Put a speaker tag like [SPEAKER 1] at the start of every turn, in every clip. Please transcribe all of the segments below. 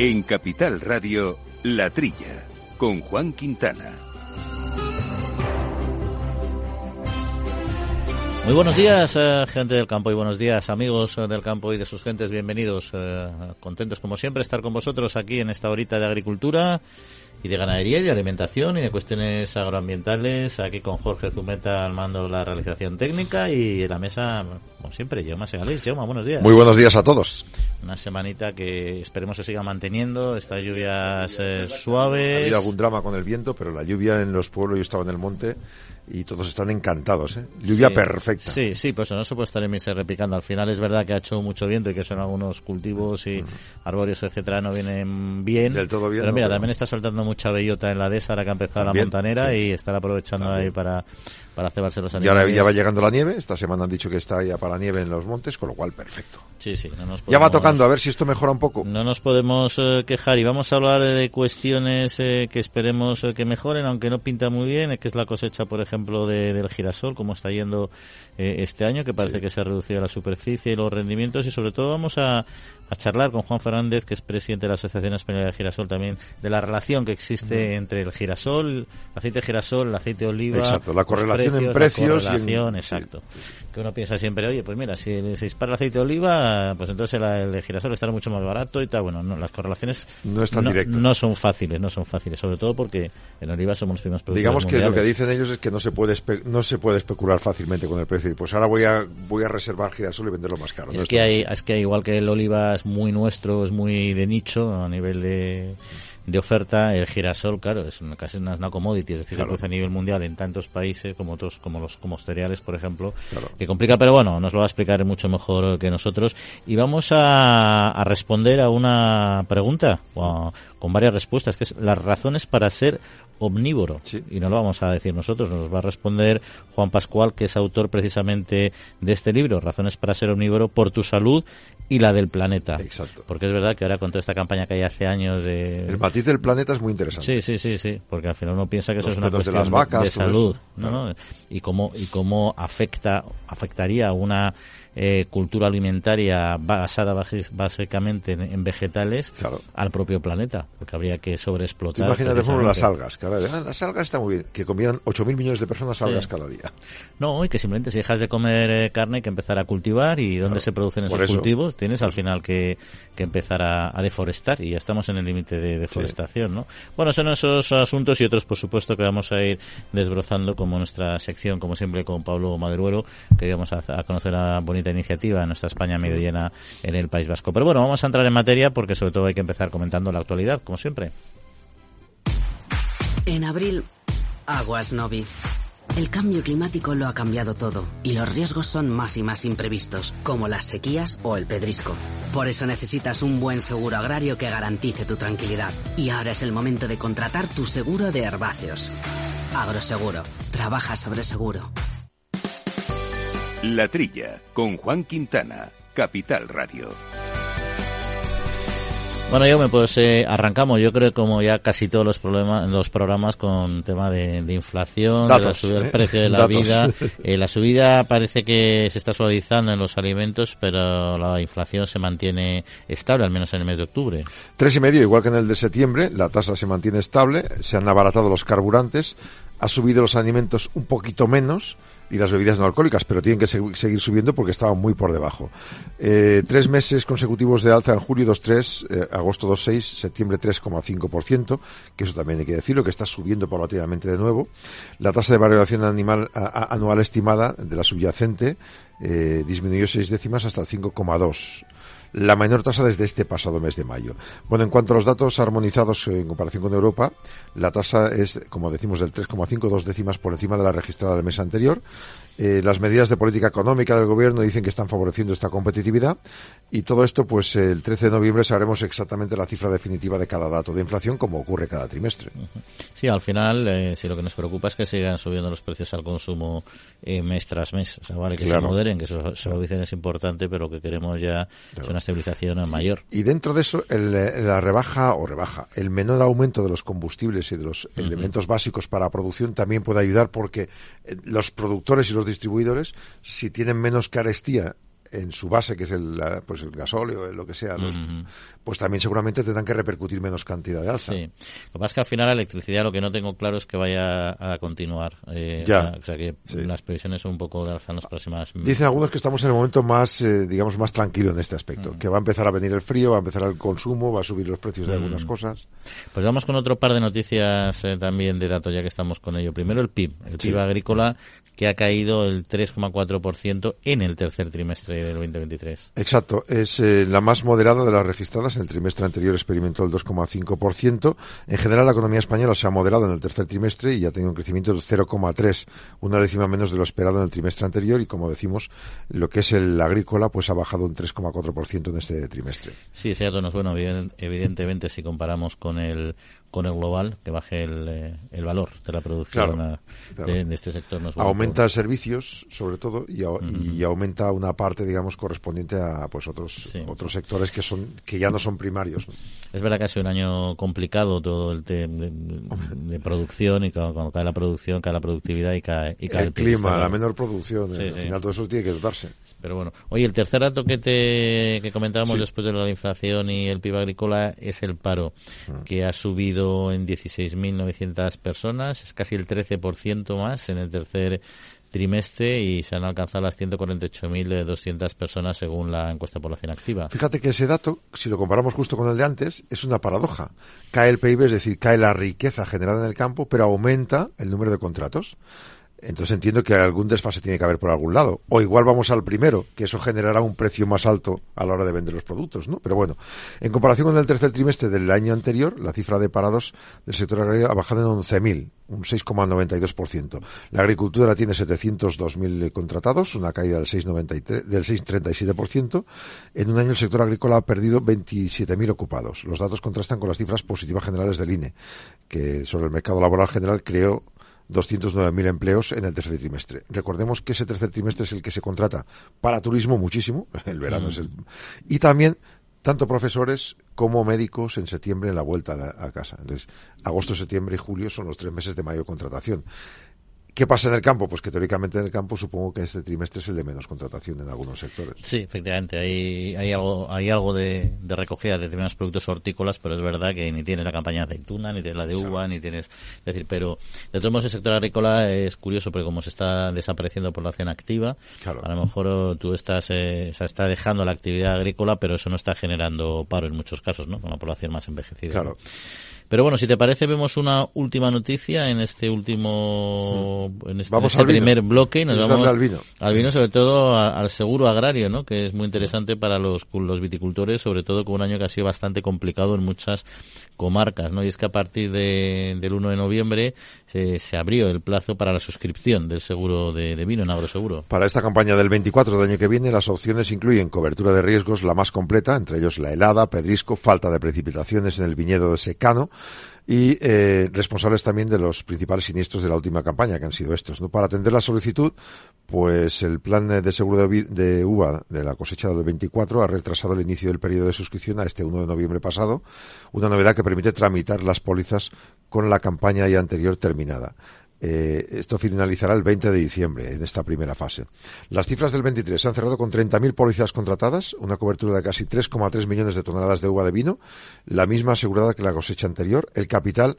[SPEAKER 1] En Capital Radio, La Trilla, con Juan Quintana.
[SPEAKER 2] Muy buenos días, eh, gente del campo, y buenos días, amigos eh, del campo y de sus gentes. Bienvenidos. eh, contentos, como siempre, estar con vosotros aquí en esta horita de agricultura y de ganadería y de alimentación y de cuestiones agroambientales. Aquí con Jorge Zumeta al mando de la realización técnica y en la mesa, como siempre, Jaume Segalés. Jaume, buenos días.
[SPEAKER 3] Muy buenos días a todos.
[SPEAKER 2] Una semanita que esperemos se siga manteniendo. Estas lluvias eh,
[SPEAKER 3] Ha
[SPEAKER 2] suaves.
[SPEAKER 3] habido algún drama con el viento, pero la lluvia en los pueblos, yo estaba en el monte y todos están encantados. ¿eh? Lluvia
[SPEAKER 2] Sí,
[SPEAKER 3] perfecta.
[SPEAKER 2] Sí, sí, pues no se puede estar en misa repicando. Al final es verdad que ha hecho mucho viento y que son algunos cultivos y arbóreos, etcétera, no vienen bien.
[SPEAKER 3] Del todo bien,
[SPEAKER 2] Pero
[SPEAKER 3] no,
[SPEAKER 2] mira,
[SPEAKER 3] pero-
[SPEAKER 2] también está soltando mucha bellota en la dehesa ahora que ha empezado
[SPEAKER 3] También,
[SPEAKER 2] la montanera
[SPEAKER 3] sí.
[SPEAKER 2] y estar aprovechando ahí para, para cebarse los
[SPEAKER 3] Y ahora
[SPEAKER 2] animales.
[SPEAKER 3] ya va llegando la nieve. Esta semana han dicho que está ya para la nieve en los montes, con lo cual perfecto.
[SPEAKER 2] Sí, sí, no nos
[SPEAKER 3] Ya va
[SPEAKER 2] podemos-
[SPEAKER 3] tocando, a ver si esto mejora un poco.
[SPEAKER 2] No nos podemos eh, quejar y vamos a hablar de cuestiones eh, que esperemos eh, que mejoren, aunque no pinta muy bien, eh, que es la cosecha, por ejemplo, de- del girasol, como está yendo eh, este año, que parece que se ha reducido la superficie y los rendimientos, y sobre todo vamos a, a charlar con Juan Fernández, que es presidente de la Asociación Española de Girasol, también de la relación que existe entre el girasol, el aceite de girasol, el aceite de oliva.
[SPEAKER 3] Exacto, la correlación en
[SPEAKER 2] la
[SPEAKER 3] precios y en-
[SPEAKER 2] exacto. Que uno piensa siempre, oye, pues mira, si se dispara el aceite de oliva, pues entonces el, de girasol estará mucho más barato y tal. Bueno, no, las correlaciones
[SPEAKER 3] No es tan directo.
[SPEAKER 2] no son fáciles, no son fáciles, sobre todo porque en oliva somos los primeros productores
[SPEAKER 3] Digamos que lo que dicen ellos es que no se puede espe- no se puede especular fácilmente con el precio. Y pues ahora voy a voy a reservar girasol y venderlo más caro.
[SPEAKER 2] Es
[SPEAKER 3] No,
[SPEAKER 2] que
[SPEAKER 3] no
[SPEAKER 2] hay, es que igual que el oliva es muy nuestro, es muy de nicho a nivel de, de oferta, el girasol, claro, es una, casi una, una commodity, es decir,
[SPEAKER 3] Claro.
[SPEAKER 2] se produce a nivel mundial en tantos países como otros, como los como cereales, por ejemplo,
[SPEAKER 3] Claro.
[SPEAKER 2] que complica, pero bueno, nos lo va a explicar mucho mejor que nosotros. Y vamos a, a responder a una pregunta con varias respuestas, que es las razones para ser omnívoro.
[SPEAKER 3] Sí.
[SPEAKER 2] Y no lo vamos a decir nosotros, nos va a responder Juan Pascual, que es autor precisamente de este libro, Razones para ser omnívoro por tu salud y la del planeta.
[SPEAKER 3] Exacto.
[SPEAKER 2] Porque es verdad que ahora con toda esta campaña que hay hace años de...
[SPEAKER 3] El matiz del planeta es muy interesante.
[SPEAKER 2] Sí, sí, sí, sí, porque al final uno piensa que eso
[SPEAKER 3] Los
[SPEAKER 2] es una
[SPEAKER 3] de
[SPEAKER 2] cuestión
[SPEAKER 3] las vacas,
[SPEAKER 2] de salud, ¿no?
[SPEAKER 3] claro.
[SPEAKER 2] ¿no? Y cómo y cómo afecta afectaría una eh, cultura alimentaria basada básicamente en, en vegetales
[SPEAKER 3] Claro.
[SPEAKER 2] al propio planeta, porque habría que sobreexplotar.
[SPEAKER 3] imagínate, por ejemplo, las algas. Que ahora, ah, las algas están muy bien. Que comieran 8.000 millones de personas algas
[SPEAKER 2] Sí.
[SPEAKER 3] cada día.
[SPEAKER 2] No, y que simplemente si dejas de comer eh, carne hay que empezar a cultivar y dónde
[SPEAKER 3] Claro,
[SPEAKER 2] se producen
[SPEAKER 3] por
[SPEAKER 2] esos
[SPEAKER 3] eso.
[SPEAKER 2] cultivos tienes al final que, que empezar a, a deforestar y ya estamos en el límite de deforestación, ¿no? Bueno, son esos asuntos y otros, por supuesto, que vamos a ir desbrozando como nuestra sección, como siempre, con Pablo Maderuelo, que vamos a, a conocer la bonita iniciativa en nuestra España medio llena en el País Vasco. Pero bueno, vamos a entrar en materia porque sobre todo hay que empezar comentando la actualidad, como siempre.
[SPEAKER 4] En abril, aguas Novi. El cambio climático lo ha cambiado todo y los riesgos son más y más imprevistos, como las sequías o el pedrisco. Por eso necesitas un buen seguro agrario que garantice tu tranquilidad. Y ahora es el momento de contratar tu seguro de herbáceos. Agroseguro. Trabaja sobre seguro.
[SPEAKER 1] La Trilla, con Juan Quintana, Capital Radio.
[SPEAKER 2] Bueno, yo me pues eh, arrancamos, yo creo como ya casi todos los problemas, los programas con tema de, de inflación, de la subida del
[SPEAKER 3] ¿eh?
[SPEAKER 2] precio de la
[SPEAKER 3] Datos.
[SPEAKER 2] vida. Eh, la subida parece que se está suavizando en los alimentos, pero la inflación se mantiene estable, al menos en el mes de octubre.
[SPEAKER 3] Tres y medio, igual que en el de septiembre, la tasa se mantiene estable, se han abaratado los carburantes, ha subido los alimentos un poquito menos y las bebidas no alcohólicas, pero tienen que segu- seguir subiendo porque estaban muy por debajo. Eh, tres meses consecutivos de alza en julio 2,3, eh, agosto 2,6, septiembre 3,5%, que eso también hay que decirlo, que está subiendo paulatinamente de nuevo. La tasa de variación animal, a- anual estimada de la subyacente eh, disminuyó seis décimas hasta el 5,2 la menor tasa desde este pasado mes de mayo. Bueno, en cuanto a los datos armonizados en comparación con Europa, la tasa es, como decimos, del 3,5, dos décimas por encima de la registrada del mes anterior. Eh, las medidas de política económica del gobierno dicen que están favoreciendo esta competitividad y todo esto, pues el 13 de noviembre sabremos exactamente la cifra definitiva de cada dato de inflación, como ocurre cada trimestre.
[SPEAKER 2] Sí, al final, eh, si lo que nos preocupa es que sigan subiendo los precios al consumo eh, mes tras mes. O sea, vale que
[SPEAKER 3] Claro.
[SPEAKER 2] se moderen, que eso dicen es importante, pero lo que queremos ya es una estabilización mayor.
[SPEAKER 3] Y dentro de eso, el, la rebaja o rebaja, el menor aumento de los combustibles y de los elementos básicos para producción también puede ayudar porque los productores y los distribuidores, si tienen menos carestía en su base, que es el, pues el gasóleo, lo que sea, pues también seguramente tendrán que repercutir menos cantidad de alza.
[SPEAKER 2] Sí. Lo que pasa es que al final la electricidad lo que no tengo claro es que vaya a continuar.
[SPEAKER 3] Eh, ya.
[SPEAKER 2] O sea, que las previsiones son un poco de alza en las próximas.
[SPEAKER 3] Dicen algunos que estamos en el momento más, eh, digamos, más tranquilo en este aspecto. Que va a empezar a venir el frío, va a empezar el consumo, va a subir los precios de algunas cosas.
[SPEAKER 2] Pues vamos con otro par de noticias eh, también de datos, ya que estamos con ello. Primero el PIB, el PIB agrícola que ha caído el 3,4% en el tercer trimestre del 2023.
[SPEAKER 3] Exacto, es eh, la más moderada de las registradas. En el trimestre anterior experimentó el 2,5%. En general, la economía española se ha moderado en el tercer trimestre y ha tenido un crecimiento del 0,3%, una décima menos de lo esperado en el trimestre anterior. Y como decimos, lo que es el agrícola, pues ha bajado un 3,4% en este trimestre.
[SPEAKER 2] Sí, ese dato no es bueno, evidentemente, si comparamos con el con el global, que baje el, eh, el valor de la producción De, este sector.
[SPEAKER 3] aumenta servicios, sobre todo, y, y, aumenta una parte, digamos, correspondiente a pues otros otros sectores que son que ya no son primarios.
[SPEAKER 2] Es verdad que ha sido un año complicado todo el tema de, producción y cuando, cae la producción, cae la productividad y cae, y cae
[SPEAKER 3] el, clima, la menor producción, al final todo eso tiene que dotarse.
[SPEAKER 2] Pero bueno, oye, el tercer dato que te que comentábamos después de la inflación y el PIB agrícola es el paro, mm. que ha subido en 16.900 personas, es casi el 13% más en el tercer trimestre y se han alcanzado las 148.200 personas según la encuesta de población activa.
[SPEAKER 3] Fíjate que ese dato, si lo comparamos justo con el de antes, es una paradoja. Cae el PIB, es decir, cae la riqueza generada en el campo, pero aumenta el número de contratos. Entonces entiendo que algún desfase tiene que haber por algún lado. O igual vamos al primero, que eso generará un precio más alto a la hora de vender los productos, ¿no? Pero bueno, en comparación con el tercer trimestre del año anterior, la cifra de parados del sector agrario ha bajado en 11.000, un 6,92%. La agricultura tiene 702.000 contratados, una caída del 6,93, del 6,37%. En un año el sector agrícola ha perdido 27.000 ocupados. Los datos contrastan con las cifras positivas generales del INE, que sobre el mercado laboral general creó 209.000 empleos en el tercer trimestre. Recordemos que ese tercer trimestre es el que se contrata para turismo muchísimo, el verano es el... Y también tanto profesores como médicos en septiembre en la vuelta a, casa. Entonces, agosto, septiembre y julio son los tres meses de mayor contratación. ¿Qué pasa en el campo? Pues que teóricamente en el campo supongo que este trimestre es el de menos contratación en algunos sectores.
[SPEAKER 2] Sí, efectivamente, hay, hay algo, hay algo de, recogida de determinados productos hortícolas, pero es verdad que ni tienes la campaña de aceituna, ni tienes la de uva, ni tienes... Es decir, pero de todos modos el sector agrícola es curioso porque como se está desapareciendo población activa, a lo mejor tú estás, eh, se está dejando la actividad agrícola, pero eso no está generando paro en muchos casos, ¿no? Con la población más envejecida.
[SPEAKER 3] Claro.
[SPEAKER 2] Pero bueno, si te parece, vemos una última noticia en este último, en este,
[SPEAKER 3] este
[SPEAKER 2] primer bloque y nos vamos
[SPEAKER 3] al vino.
[SPEAKER 2] Al vino, sobre todo al seguro agrario, ¿no? Que es muy interesante para los, los viticultores, sobre todo con un año que ha sido bastante complicado en muchas comarcas, ¿no? Y es que a partir de, del 1 de noviembre se, se, abrió el plazo para la suscripción del seguro de, de, vino en Agroseguro.
[SPEAKER 3] Para esta campaña del 24 del año que viene, las opciones incluyen cobertura de riesgos la más completa, entre ellos la helada, pedrisco, falta de precipitaciones en el viñedo de secano, y eh, responsables también de los principales siniestros de la última campaña, que han sido estos. ¿no? Para atender la solicitud, pues el plan de seguro de, uva de la cosecha del 24 ha retrasado el inicio del periodo de suscripción a este 1 de noviembre pasado, una novedad que permite tramitar las pólizas con la campaña ya anterior terminada. Eh, esto finalizará el 20 de diciembre en esta primera fase. Las cifras del 23 se han cerrado con 30.000 pólizas contratadas, una cobertura de casi 3,3 millones de toneladas de uva de vino, la misma asegurada que la cosecha anterior. El capital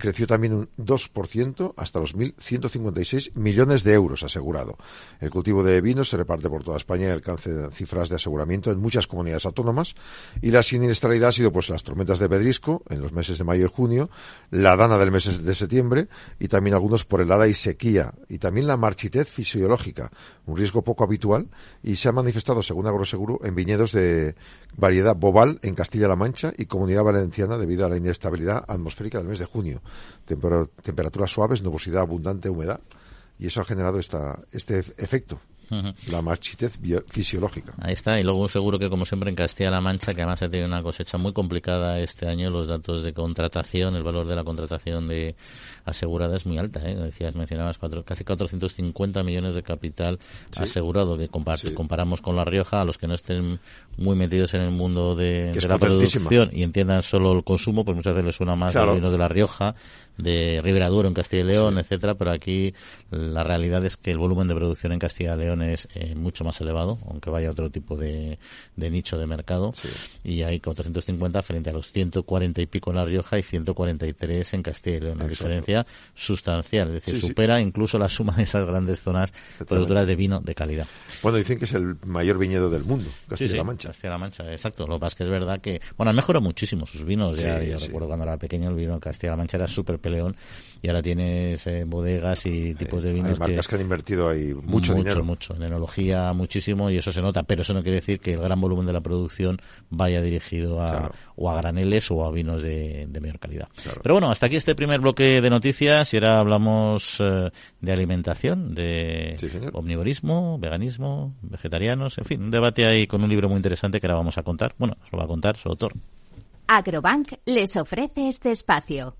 [SPEAKER 3] creció también un 2% hasta los 1.156 millones de euros asegurado. El cultivo de vinos se reparte por toda España y alcanza cifras de aseguramiento en muchas comunidades autónomas. Y la siniestralidad ha sido pues las tormentas de Pedrisco en los meses de mayo y junio, la dana del mes de septiembre y también algunos por helada y sequía y también la marchitez fisiológica, un riesgo poco habitual y se ha manifestado, según Agroseguro, en viñedos de variedad bobal en Castilla-La Mancha y Comunidad Valenciana debido a la inestabilidad atmosférica del mes de junio temperaturas suaves, nubosidad abundante, humedad, y eso ha generado esta, este efecto la marchitez fisiológica.
[SPEAKER 2] Ahí está, y luego seguro que como siempre en Castilla-La Mancha, que además ha tenido una cosecha muy complicada este año, los datos de contratación, el valor de la contratación de asegurada es muy alta, ¿eh? decías, mencionabas cuatro, casi 450 millones de capital asegurado, que comparamos con La Rioja, a los que no estén muy metidos en el mundo de, la producción y entiendan solo el consumo, pues muchas veces les suena más claro. de La Rioja, de Ribera Duro en Castilla y León, etcétera, pero aquí la realidad es que el volumen de producción en Castilla y León es eh, mucho más elevado, aunque vaya a otro tipo de, nicho de mercado. Y hay 450 frente a los 140 y pico en La Rioja y 143 en Castilla y León. Una diferencia sustancial, es decir, supera incluso la suma de esas grandes zonas productoras de vino de calidad.
[SPEAKER 3] Bueno, dicen que es el mayor viñedo del mundo, Castilla-La Mancha.
[SPEAKER 2] Castilla-La Mancha, exacto. Lo que pasa es que es verdad que, bueno, han mejorado muchísimo sus vinos. Ya, yo recuerdo cuando era pequeño el vino de Castilla-La Mancha era súper peleón y ahora tienes eh, bodegas y tipos de vinos.
[SPEAKER 3] Hay marcas que, han invertido ahí mucho, dinero.
[SPEAKER 2] Mucho, en enología muchísimo y eso se nota, pero eso no quiere decir que el gran volumen de la producción vaya dirigido a, o a graneles o a vinos de, mayor calidad. Pero bueno, hasta aquí este primer bloque de noticias y ahora hablamos eh, de alimentación, de omnivorismo, veganismo, vegetarianos, en fin, un debate ahí con un libro muy interesante que ahora vamos a contar. Bueno, nos lo va a contar su autor.
[SPEAKER 5] Agrobank les ofrece este espacio.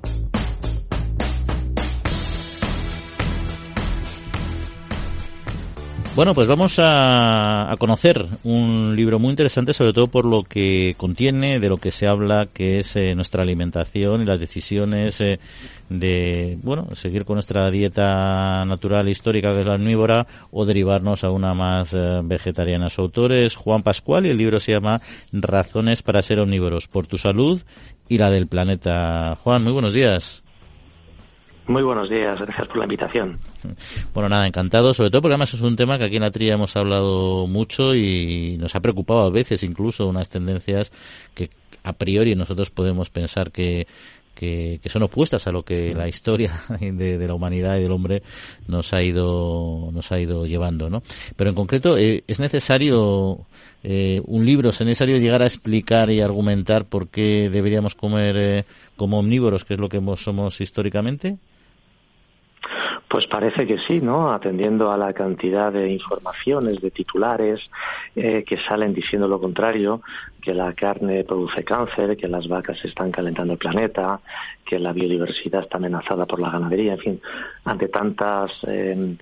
[SPEAKER 2] Bueno, pues vamos a, conocer un libro muy interesante, sobre todo por lo que contiene, de lo que se habla, que es eh, nuestra alimentación y las decisiones eh, de, bueno, seguir con nuestra dieta natural histórica, que es la omnívora, o derivarnos a una más eh, vegetariana. Su autor es Juan Pascual y el libro se llama Razones para ser omnívoros, por tu salud y la del planeta. Juan, muy buenos días.
[SPEAKER 6] Muy buenos días, gracias por la invitación.
[SPEAKER 2] Bueno, nada, encantado, sobre todo porque además es un tema que aquí en la tría hemos hablado mucho y nos ha preocupado a veces incluso unas tendencias que a priori nosotros podemos pensar que, que, son opuestas a lo que la historia de, la humanidad y del hombre nos ha ido nos ha ido llevando no pero en concreto eh, es necesario eh, un libro es necesario llegar a explicar y argumentar por qué deberíamos comer eh, como omnívoros que es lo que somos históricamente
[SPEAKER 6] pues parece que sí, ¿no? Atendiendo a la cantidad de informaciones, de titulares eh, que salen diciendo lo contrario, que la carne produce cáncer, que las vacas están calentando el planeta, que la biodiversidad está amenazada por la ganadería, en fin, ante tantas eh,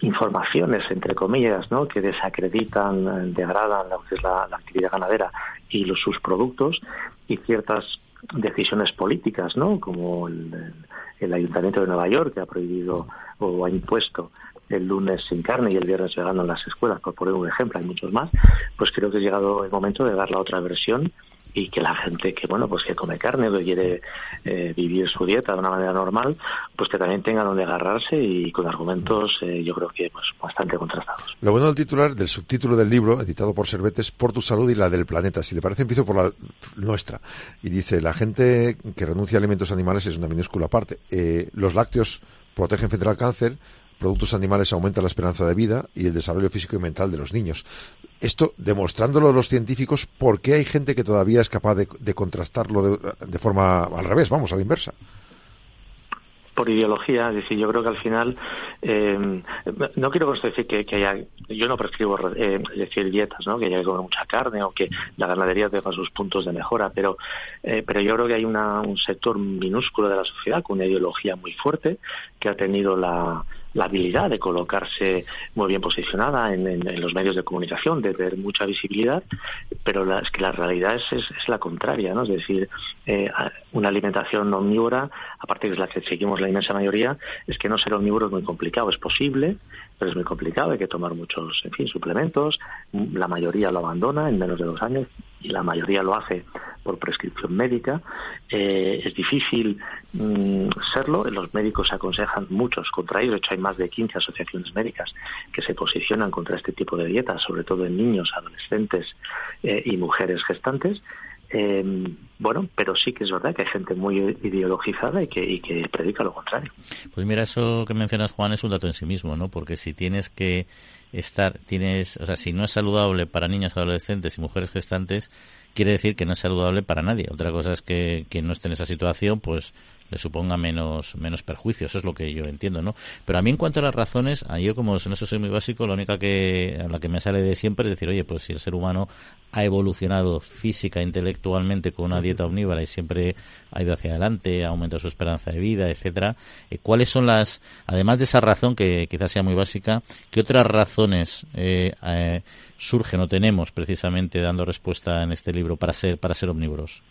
[SPEAKER 6] informaciones, entre comillas, ¿no? que desacreditan, degradan lo que es la, actividad ganadera y los, sus productos, y ciertas decisiones políticas, ¿no? como el Ayuntamiento de Nueva York, que ha prohibido o ha impuesto el lunes sin carne y el viernes vegano en las escuelas, por poner un ejemplo, hay muchos más, pues creo que ha llegado el momento de dar la otra versión y que la gente que bueno pues que come carne que quiere eh, vivir su dieta de una manera normal pues que también tenga donde agarrarse y con argumentos eh, yo creo que pues bastante contrastados.
[SPEAKER 3] Lo bueno del titular del subtítulo del libro editado por Cervetes por tu salud y la del planeta. Si le parece empiezo por la nuestra. Y dice la gente que renuncia a alimentos animales es una minúscula parte. Eh, los lácteos protegen frente al cáncer productos animales aumenta la esperanza de vida y el desarrollo físico y mental de los niños. Esto demostrándolo los científicos, ¿por qué hay gente que todavía es capaz de, contrastarlo de, forma al revés, vamos, a la inversa?
[SPEAKER 6] por ideología, es decir, yo creo que al final, eh, no quiero decir que, que, haya, yo no prescribo eh, decir dietas, ¿no? que haya que comer mucha carne o que la ganadería tenga sus puntos de mejora, pero, eh, pero yo creo que hay una, un sector minúsculo de la sociedad con una ideología muy fuerte que ha tenido la, la habilidad de colocarse muy bien posicionada en, los medios de comunicación, de tener mucha visibilidad, pero la, es que la realidad es, es, la contraria, ¿no? Es decir, eh, una alimentación omnívora, aparte de la que seguimos la inmensa mayoría, es que no ser omnívoro es muy complicado, es posible, pero es muy complicado, hay que tomar muchos, en fin, suplementos, la mayoría lo abandona en menos de dos años y la mayoría lo hace por prescripción médica. Eh, es difícil mm, serlo, los médicos aconsejan muchos contra ello, de hecho hay más de 15 asociaciones médicas que se posicionan contra este tipo de dietas, sobre todo en niños, adolescentes eh, y mujeres gestantes. Eh, bueno, pero sí que es verdad que hay gente muy ideologizada y que, y que predica lo contrario.
[SPEAKER 2] Pues mira, eso que mencionas, Juan, es un dato en sí mismo, ¿no? Porque si tienes que estar, tienes, o sea, si no es saludable para niños, adolescentes y mujeres gestantes, quiere decir que no es saludable para nadie. Otra cosa es que quien no esté en esa situación, pues le suponga menos, menos perjuicio. Eso es lo que yo entiendo, ¿no? Pero a mí en cuanto a las razones, a yo como en eso soy muy básico, la única que, a la que me sale de siempre es decir, oye, pues si el ser humano ha evolucionado física, intelectualmente con una dieta omnívora y siempre ha ido hacia adelante, ha aumentado su esperanza de vida, etcétera, eh, ¿cuáles son las, además de esa razón que quizás sea muy básica, qué otras razones eh, eh, surgen o tenemos precisamente dando respuesta en este libro para ser, para ser omnívoros?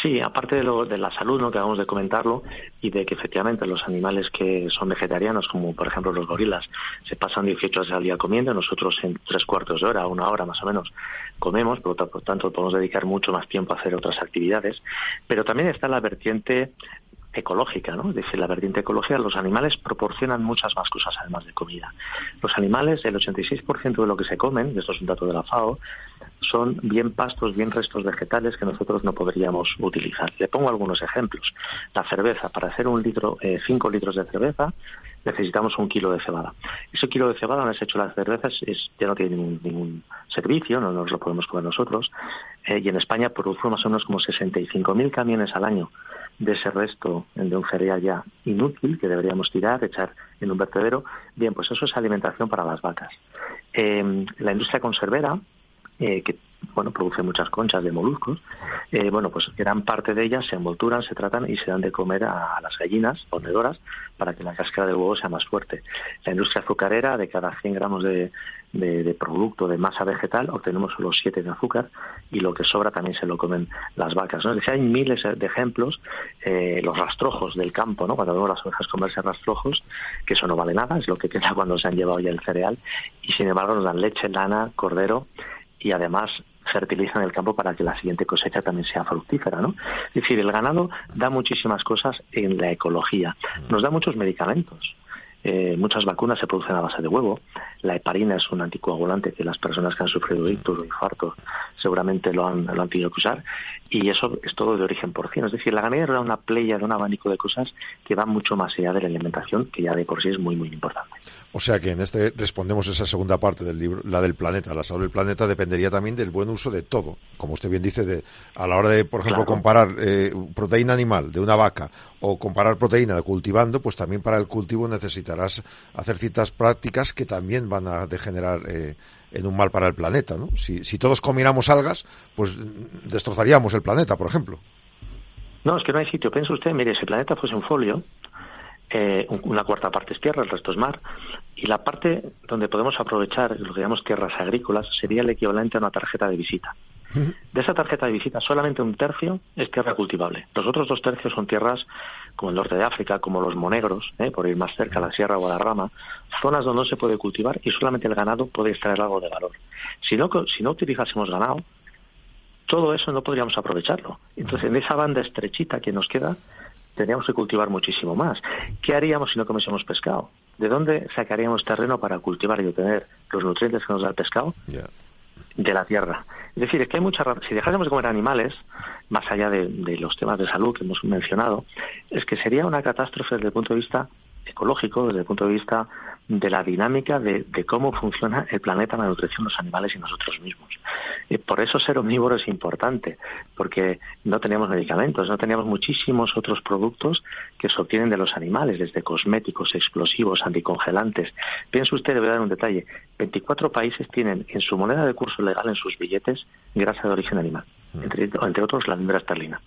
[SPEAKER 6] Sí, aparte de, lo, de la salud, ¿no? que acabamos de comentarlo, y de que efectivamente los animales que son vegetarianos, como por ejemplo los gorilas, se pasan 18 horas al día comiendo, nosotros en tres cuartos de hora, una hora más o menos, comemos, por lo tanto podemos dedicar mucho más tiempo a hacer otras actividades, pero también está la vertiente ecológica, ¿no? Es decir, la vertiente ecológica, los animales proporcionan muchas más cosas además de comida. Los animales, el 86% de lo que se comen, esto es un dato de la FAO, son bien pastos, bien restos vegetales que nosotros no podríamos utilizar. Le pongo algunos ejemplos. La cerveza, para hacer un litro, eh, cinco litros de cerveza, necesitamos un kilo de cebada. Ese kilo de cebada, donde se hecho las cervezas, es, ya no tiene ningún, servicio, no nos lo podemos comer nosotros. Eh, y en España producimos más o menos como 65.000 camiones al año de ese resto de un cereal ya inútil que deberíamos tirar, echar en un vertedero. Bien, pues eso es alimentación para las vacas. Eh, la industria conservera, eh, que bueno, produce muchas conchas de moluscos. Eh, bueno, pues gran parte de ellas se envolturan, se tratan y se dan de comer a, las gallinas ponedoras para que la cáscara del huevo sea más fuerte. La industria azucarera, de cada 100 gramos de, producto de masa vegetal, obtenemos solo 7 de azúcar y lo que sobra también se lo comen las vacas. ¿no? Es decir, hay miles de ejemplos, eh, los rastrojos del campo, ¿no? cuando vemos las ovejas comerse rastrojos, que eso no vale nada, es lo que queda cuando se han llevado ya el cereal, y sin embargo nos dan leche, lana, cordero y además fertilizan el campo para que la siguiente cosecha también sea fructífera, ¿no? Es decir, el ganado da muchísimas cosas en la ecología. Nos da muchos medicamentos. Eh, muchas vacunas se producen a base de huevo. La heparina es un anticoagulante que las personas que han sufrido ictus o infarto seguramente lo han, lo han tenido que usar. Y eso es todo de origen porcino. Es decir, la ganadería era una playa de un abanico de cosas que van mucho más allá de la alimentación, que ya de por sí es muy, muy importante.
[SPEAKER 3] O sea que en este respondemos esa segunda parte del libro, la del planeta. La salud del planeta dependería también del buen uso de todo. Como usted bien dice, de, a la hora de, por ejemplo, comparar eh, proteína animal de una vaca o comparar proteína de cultivando, pues también para el cultivo necesitarás hacer ciertas prácticas que también van a degenerar eh, en un mal para el planeta. ¿no? Si, todos comiéramos algas, pues destrozaríamos el planeta, por ejemplo.
[SPEAKER 6] No, es que no hay sitio. Piensa usted, mire, si el planeta fuese un folio, eh, una cuarta parte es tierra, el resto es mar, y la parte donde podemos aprovechar lo que llamamos tierras agrícolas sería el equivalente a una tarjeta de visita. De esa tarjeta de visita, solamente un tercio es tierra cultivable. Los otros dos tercios son tierras como el norte de África, como los monegros, ¿eh? por ir más cerca a la Sierra o a la Rama, zonas donde no se puede cultivar y solamente el ganado puede extraer algo de valor. Si no, si no utilizásemos ganado, todo eso no podríamos aprovecharlo. Entonces, en esa banda estrechita que nos queda, tendríamos que cultivar muchísimo más. ¿Qué haríamos si no comiésemos pescado? ¿De dónde sacaríamos terreno para cultivar y obtener los nutrientes que nos da el pescado? De la tierra. Es decir, es que hay mucha. Si dejásemos de comer animales, más allá de, de, los temas de salud que hemos mencionado, es que sería una catástrofe desde el punto de vista ecológico, desde el punto de vista de la dinámica de, cómo funciona el planeta, la nutrición, los animales y nosotros mismos. Y por eso ser omnívoro es importante, porque no tenemos medicamentos, no tenemos muchísimos otros productos que se obtienen de los animales, desde cosméticos, explosivos, anticongelantes. Piense usted, le voy a dar un detalle, 24 países tienen en su moneda de curso legal, en sus billetes, grasa de origen animal, mm. entre, entre otros la libra esterlina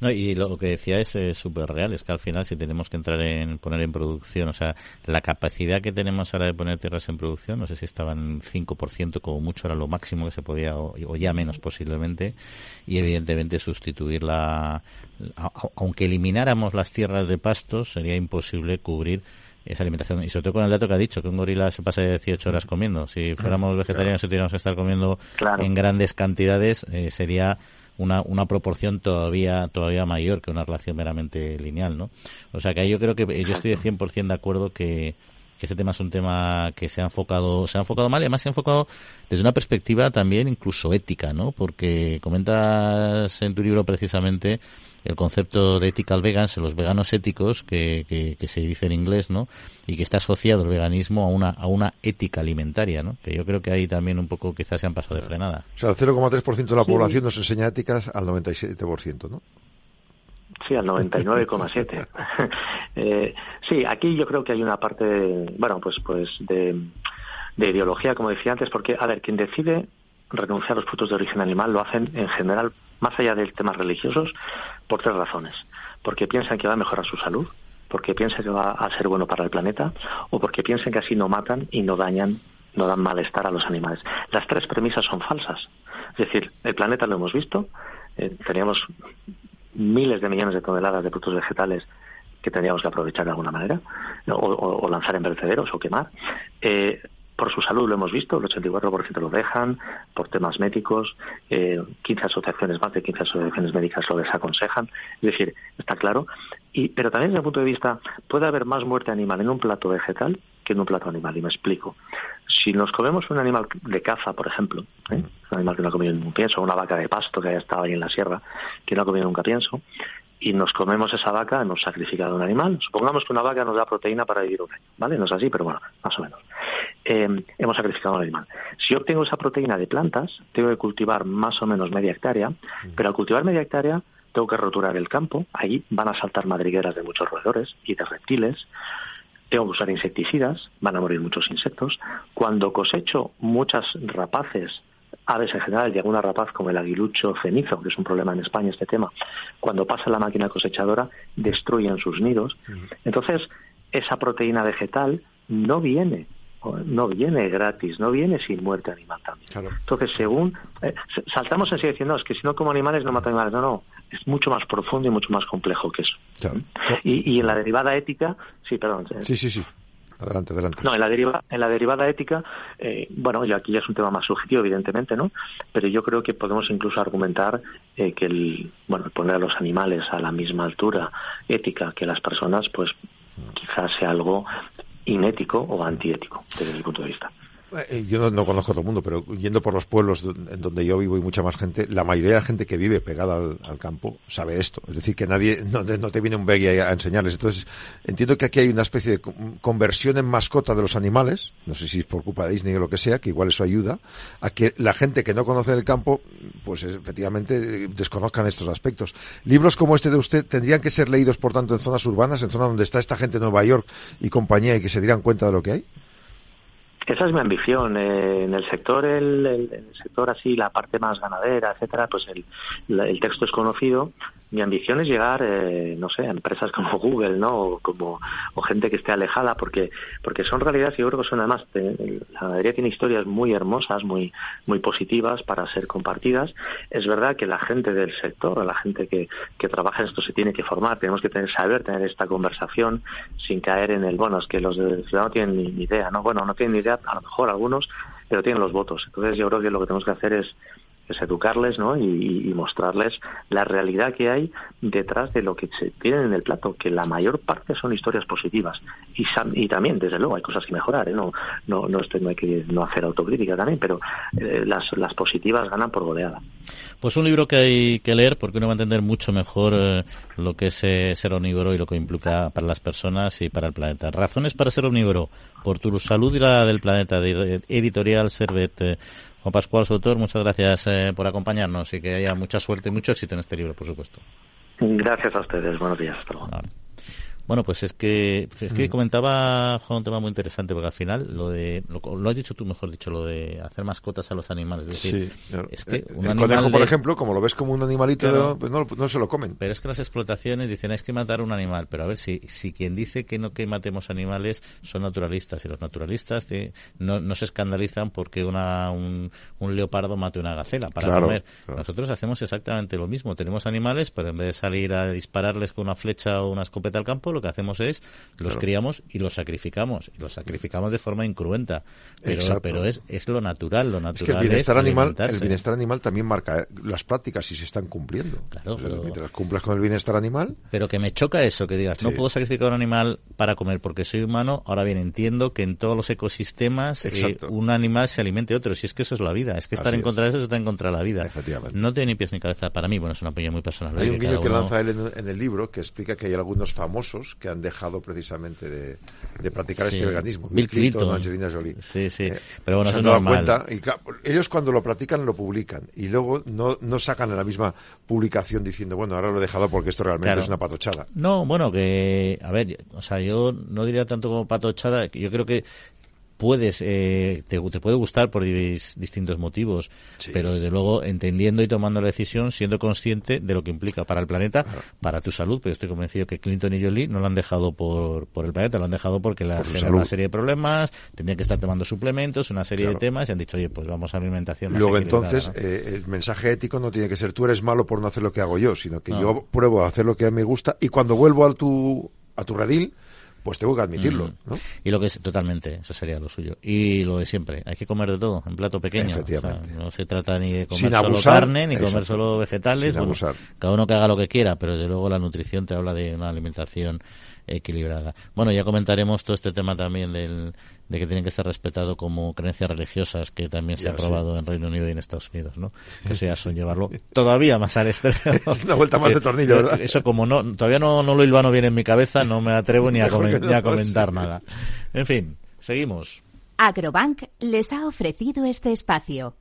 [SPEAKER 2] no, y lo que decía es súper real, es que al final si tenemos que entrar en poner en producción, o sea, la capacidad que tenemos ahora de poner tierras en producción, no sé si estaban 5% como mucho era lo máximo que se podía, o, ya menos posiblemente, y evidentemente sustituirla, aunque elimináramos las tierras de pastos, sería imposible cubrir esa alimentación. Y sobre todo con el dato que ha dicho, que un gorila se pasa 18 horas comiendo. Si fuéramos vegetarianos y tuviéramos que estar comiendo en grandes cantidades, eh, sería una, una proporción todavía todavía mayor que una relación meramente lineal, ¿no? O sea que yo creo que yo estoy de 100% de acuerdo que, que este tema es un tema que se ha enfocado se ha enfocado mal y además se ha enfocado desde una perspectiva también incluso ética, ¿no? Porque comentas en tu libro precisamente el concepto de ethical vegans, los veganos éticos, que, que, se dice en inglés, ¿no? Y que está asociado el veganismo a una, a una ética alimentaria, ¿no? Que yo creo que ahí también un poco quizás se han pasado de frenada.
[SPEAKER 3] O sea, el 0,3% de la población nos enseña éticas al 97%, ¿no?
[SPEAKER 6] Sí, al 99,7. eh, sí, aquí yo creo que hay una parte, bueno, pues, pues de, de ideología, como decía antes, porque, a ver, quien decide renunciar a los frutos de origen animal lo hacen en general, más allá de temas religiosos, por tres razones. Porque piensan que va a mejorar su salud, porque piensan que va a ser bueno para el planeta, o porque piensan que así no matan y no dañan, no dan malestar a los animales. Las tres premisas son falsas. Es decir, el planeta lo hemos visto, eh, teníamos miles de millones de toneladas de productos vegetales que tendríamos que aprovechar de alguna manera, o, lanzar en vertederos o quemar. Eh, por su salud lo hemos visto, el 84% lo dejan, por temas médicos, eh, 15 asociaciones, más de 15 asociaciones médicas lo desaconsejan, es decir, está claro. Y, pero también desde el punto de vista, puede haber más muerte animal en un plato vegetal que en un plato animal, y me explico. Si nos comemos un animal de caza, por ejemplo, ¿eh? un animal que no ha comido nunca pienso, una vaca de pasto que haya estado ahí en la sierra, que no ha comido nunca pienso, y nos comemos esa vaca, hemos sacrificado un animal. Supongamos que una vaca nos da proteína para vivir un año, ¿vale? No es así, pero bueno, más o menos. Eh, hemos sacrificado un animal. Si obtengo esa proteína de plantas, tengo que cultivar más o menos media hectárea, mm. pero al cultivar media hectárea tengo que roturar el campo, ahí van a saltar madrigueras de muchos roedores y de reptiles, tengo que usar insecticidas, van a morir muchos insectos. Cuando cosecho muchas rapaces aves en general y alguna rapaz como el aguilucho cenizo, que es un problema en España este tema, cuando pasa la máquina cosechadora destruyen sus nidos. Entonces, esa proteína vegetal no viene no viene gratis, no viene sin muerte animal también. Entonces, según eh, saltamos así diciendo, es que si no como animales no mato animales. No, no, es mucho más profundo y mucho más complejo que eso. Y, y, en la derivada ética, sí, perdón.
[SPEAKER 3] Sí, sí, sí. Adelante, adelante.
[SPEAKER 6] No, en la, deriva, en la derivada ética, eh, bueno, ya aquí ya es un tema más subjetivo, evidentemente, ¿no? Pero yo creo que podemos incluso argumentar eh, que el, bueno, poner a los animales a la misma altura ética que las personas, pues quizás sea algo inético o antiético desde mi punto de vista.
[SPEAKER 3] Eh, yo no, conozco todo el mundo, pero yendo por los pueblos en donde yo vivo y mucha más gente, la mayoría de la gente que vive pegada al, campo sabe esto. Es decir, que nadie, no, te viene un veggie a, enseñarles. Entonces, entiendo que aquí hay una especie de conversión en mascota de los animales, no sé si es por culpa de Disney o lo que sea, que igual eso ayuda, a que la gente que no conoce el campo, pues efectivamente desconozcan estos aspectos. Libros como este de usted tendrían que ser leídos, por tanto, en zonas urbanas, en zonas donde está esta gente de Nueva York y compañía y que se dieran cuenta de lo que hay.
[SPEAKER 6] Esa es mi ambición. Eh, en el sector, el, sector así, la parte más ganadera, etcétera, pues el, el texto es conocido, mi ambición es llegar, eh, no sé, a empresas como Google, ¿no? O, como, o gente que esté alejada, porque, porque son realidades, yo creo que son además, la ganadería tiene historias muy hermosas, muy, muy positivas para ser compartidas. Es verdad que la gente del sector, la gente que, que trabaja en esto se tiene que formar, tenemos que tener, saber tener esta conversación sin caer en el, bueno, es que los de ciudad no tienen ni idea, ¿no? Bueno, no tienen ni idea, a lo mejor algunos, pero tienen los votos. Entonces yo creo que lo que tenemos que hacer es es educarles ¿no? Y, mostrarles la realidad que hay detrás de lo que se tienen en el plato, que la mayor parte son historias positivas. Y, y también, desde luego, hay cosas que mejorar, ¿eh? no, no, no, no hay que no hacer autocrítica también, pero eh, las, las positivas ganan por goleada.
[SPEAKER 2] Pues un libro que hay que leer porque uno va a entender mucho mejor eh, lo que es ser omnívoro y lo que implica para las personas y para el planeta. Razones para ser omnívoro por tu salud y la del planeta, de editorial Servet. Juan Pascual, su autor, muchas gracias eh, por acompañarnos y que haya mucha suerte y mucho éxito en este libro, por supuesto.
[SPEAKER 6] Gracias a ustedes. Buenos días. Hasta luego.
[SPEAKER 2] Bueno, pues es que, es que mm. comentaba Juan un tema muy interesante, porque al final lo de, lo, has dicho tú mejor dicho, lo de hacer mascotas a los animales. Es decir, es que
[SPEAKER 3] un el conejo, por ejemplo, como lo ves como un animalito, pues no, no, se lo comen.
[SPEAKER 2] Pero es que las explotaciones dicen, hay que matar un animal, pero a ver, si, si quien dice que no que matemos animales son naturalistas, y los naturalistas no, no se escandalizan porque una, un, un leopardo mate una gacela para comer. Nosotros hacemos exactamente lo mismo, tenemos animales, pero en vez de salir a dispararles con una flecha o una escopeta al campo, lo que hacemos es los criamos y los sacrificamos. Y los sacrificamos de forma incruenta. Pero, pero es, es lo natural, lo natural. Es que
[SPEAKER 3] el bienestar, animal, el bienestar animal también marca eh, las prácticas si se están cumpliendo.
[SPEAKER 2] Claro,
[SPEAKER 3] Mientras cumplas con el bienestar animal.
[SPEAKER 2] Pero que me choca eso, que digas, no puedo sacrificar un animal para comer porque soy humano. Ahora bien, entiendo que en todos los ecosistemas eh, un animal se alimente otro. Si es que eso es la vida. Es que estar en contra de eso es estar en contra de la vida. No tiene ni pies ni cabeza para mí. Bueno, es una opinión muy personal.
[SPEAKER 3] Hay un guiño que lanza él en, el libro que explica que hay algunos famosos que han dejado precisamente de, practicar este veganismo.
[SPEAKER 2] Bill Clinton,
[SPEAKER 3] Angelina Jolie.
[SPEAKER 2] Sí, sí. Eh, Pero bueno,
[SPEAKER 3] normal. Cuenta, y ellos cuando lo practican lo publican y luego no, no sacan en la misma publicación diciendo, bueno, ahora lo he dejado porque esto realmente es una patochada.
[SPEAKER 2] No, bueno, que, a ver, o sea, yo no diría tanto como patochada, yo creo que puedes, eh, te, puede gustar por distintos motivos, pero desde luego entendiendo y tomando la decisión, siendo consciente de lo que implica para el planeta, para tu salud, pero estoy convencido que Clinton y Jolie no lo han dejado por, por el planeta, lo han dejado porque le generado una serie de problemas, tenían que estar tomando suplementos, una serie de temas y han dicho, oye, pues vamos a alimentación.
[SPEAKER 3] Luego entonces, eh, el mensaje ético no tiene que ser tú eres malo por no hacer lo que hago yo, sino que yo pruebo a hacer lo que a mí me gusta y cuando vuelvo a tu, a tu redil, pues tengo que admitirlo. Mm. ¿no?
[SPEAKER 2] Y lo que es totalmente, eso sería lo suyo. Y lo de siempre, hay que comer de todo, en plato pequeño. no se trata ni de comer solo carne, ni comer solo vegetales. cada uno que haga lo que quiera, pero desde luego la nutrición te habla de una alimentación equilibrada. Bueno, ya comentaremos todo este tema también del, de que tienen que ser respetados como creencias religiosas, que también se ha aprobado en Reino Unido y en Estados Unidos, ¿no? Que eso ya son llevarlo todavía más al extremo.
[SPEAKER 3] Es una vuelta más de tornillo, ¿verdad?
[SPEAKER 2] Eso como no, todavía no, no lo hilvano bien en mi cabeza, no me atrevo ni a, ni a comentar nada. En fin, seguimos.
[SPEAKER 5] Agrobank les ha ofrecido este espacio.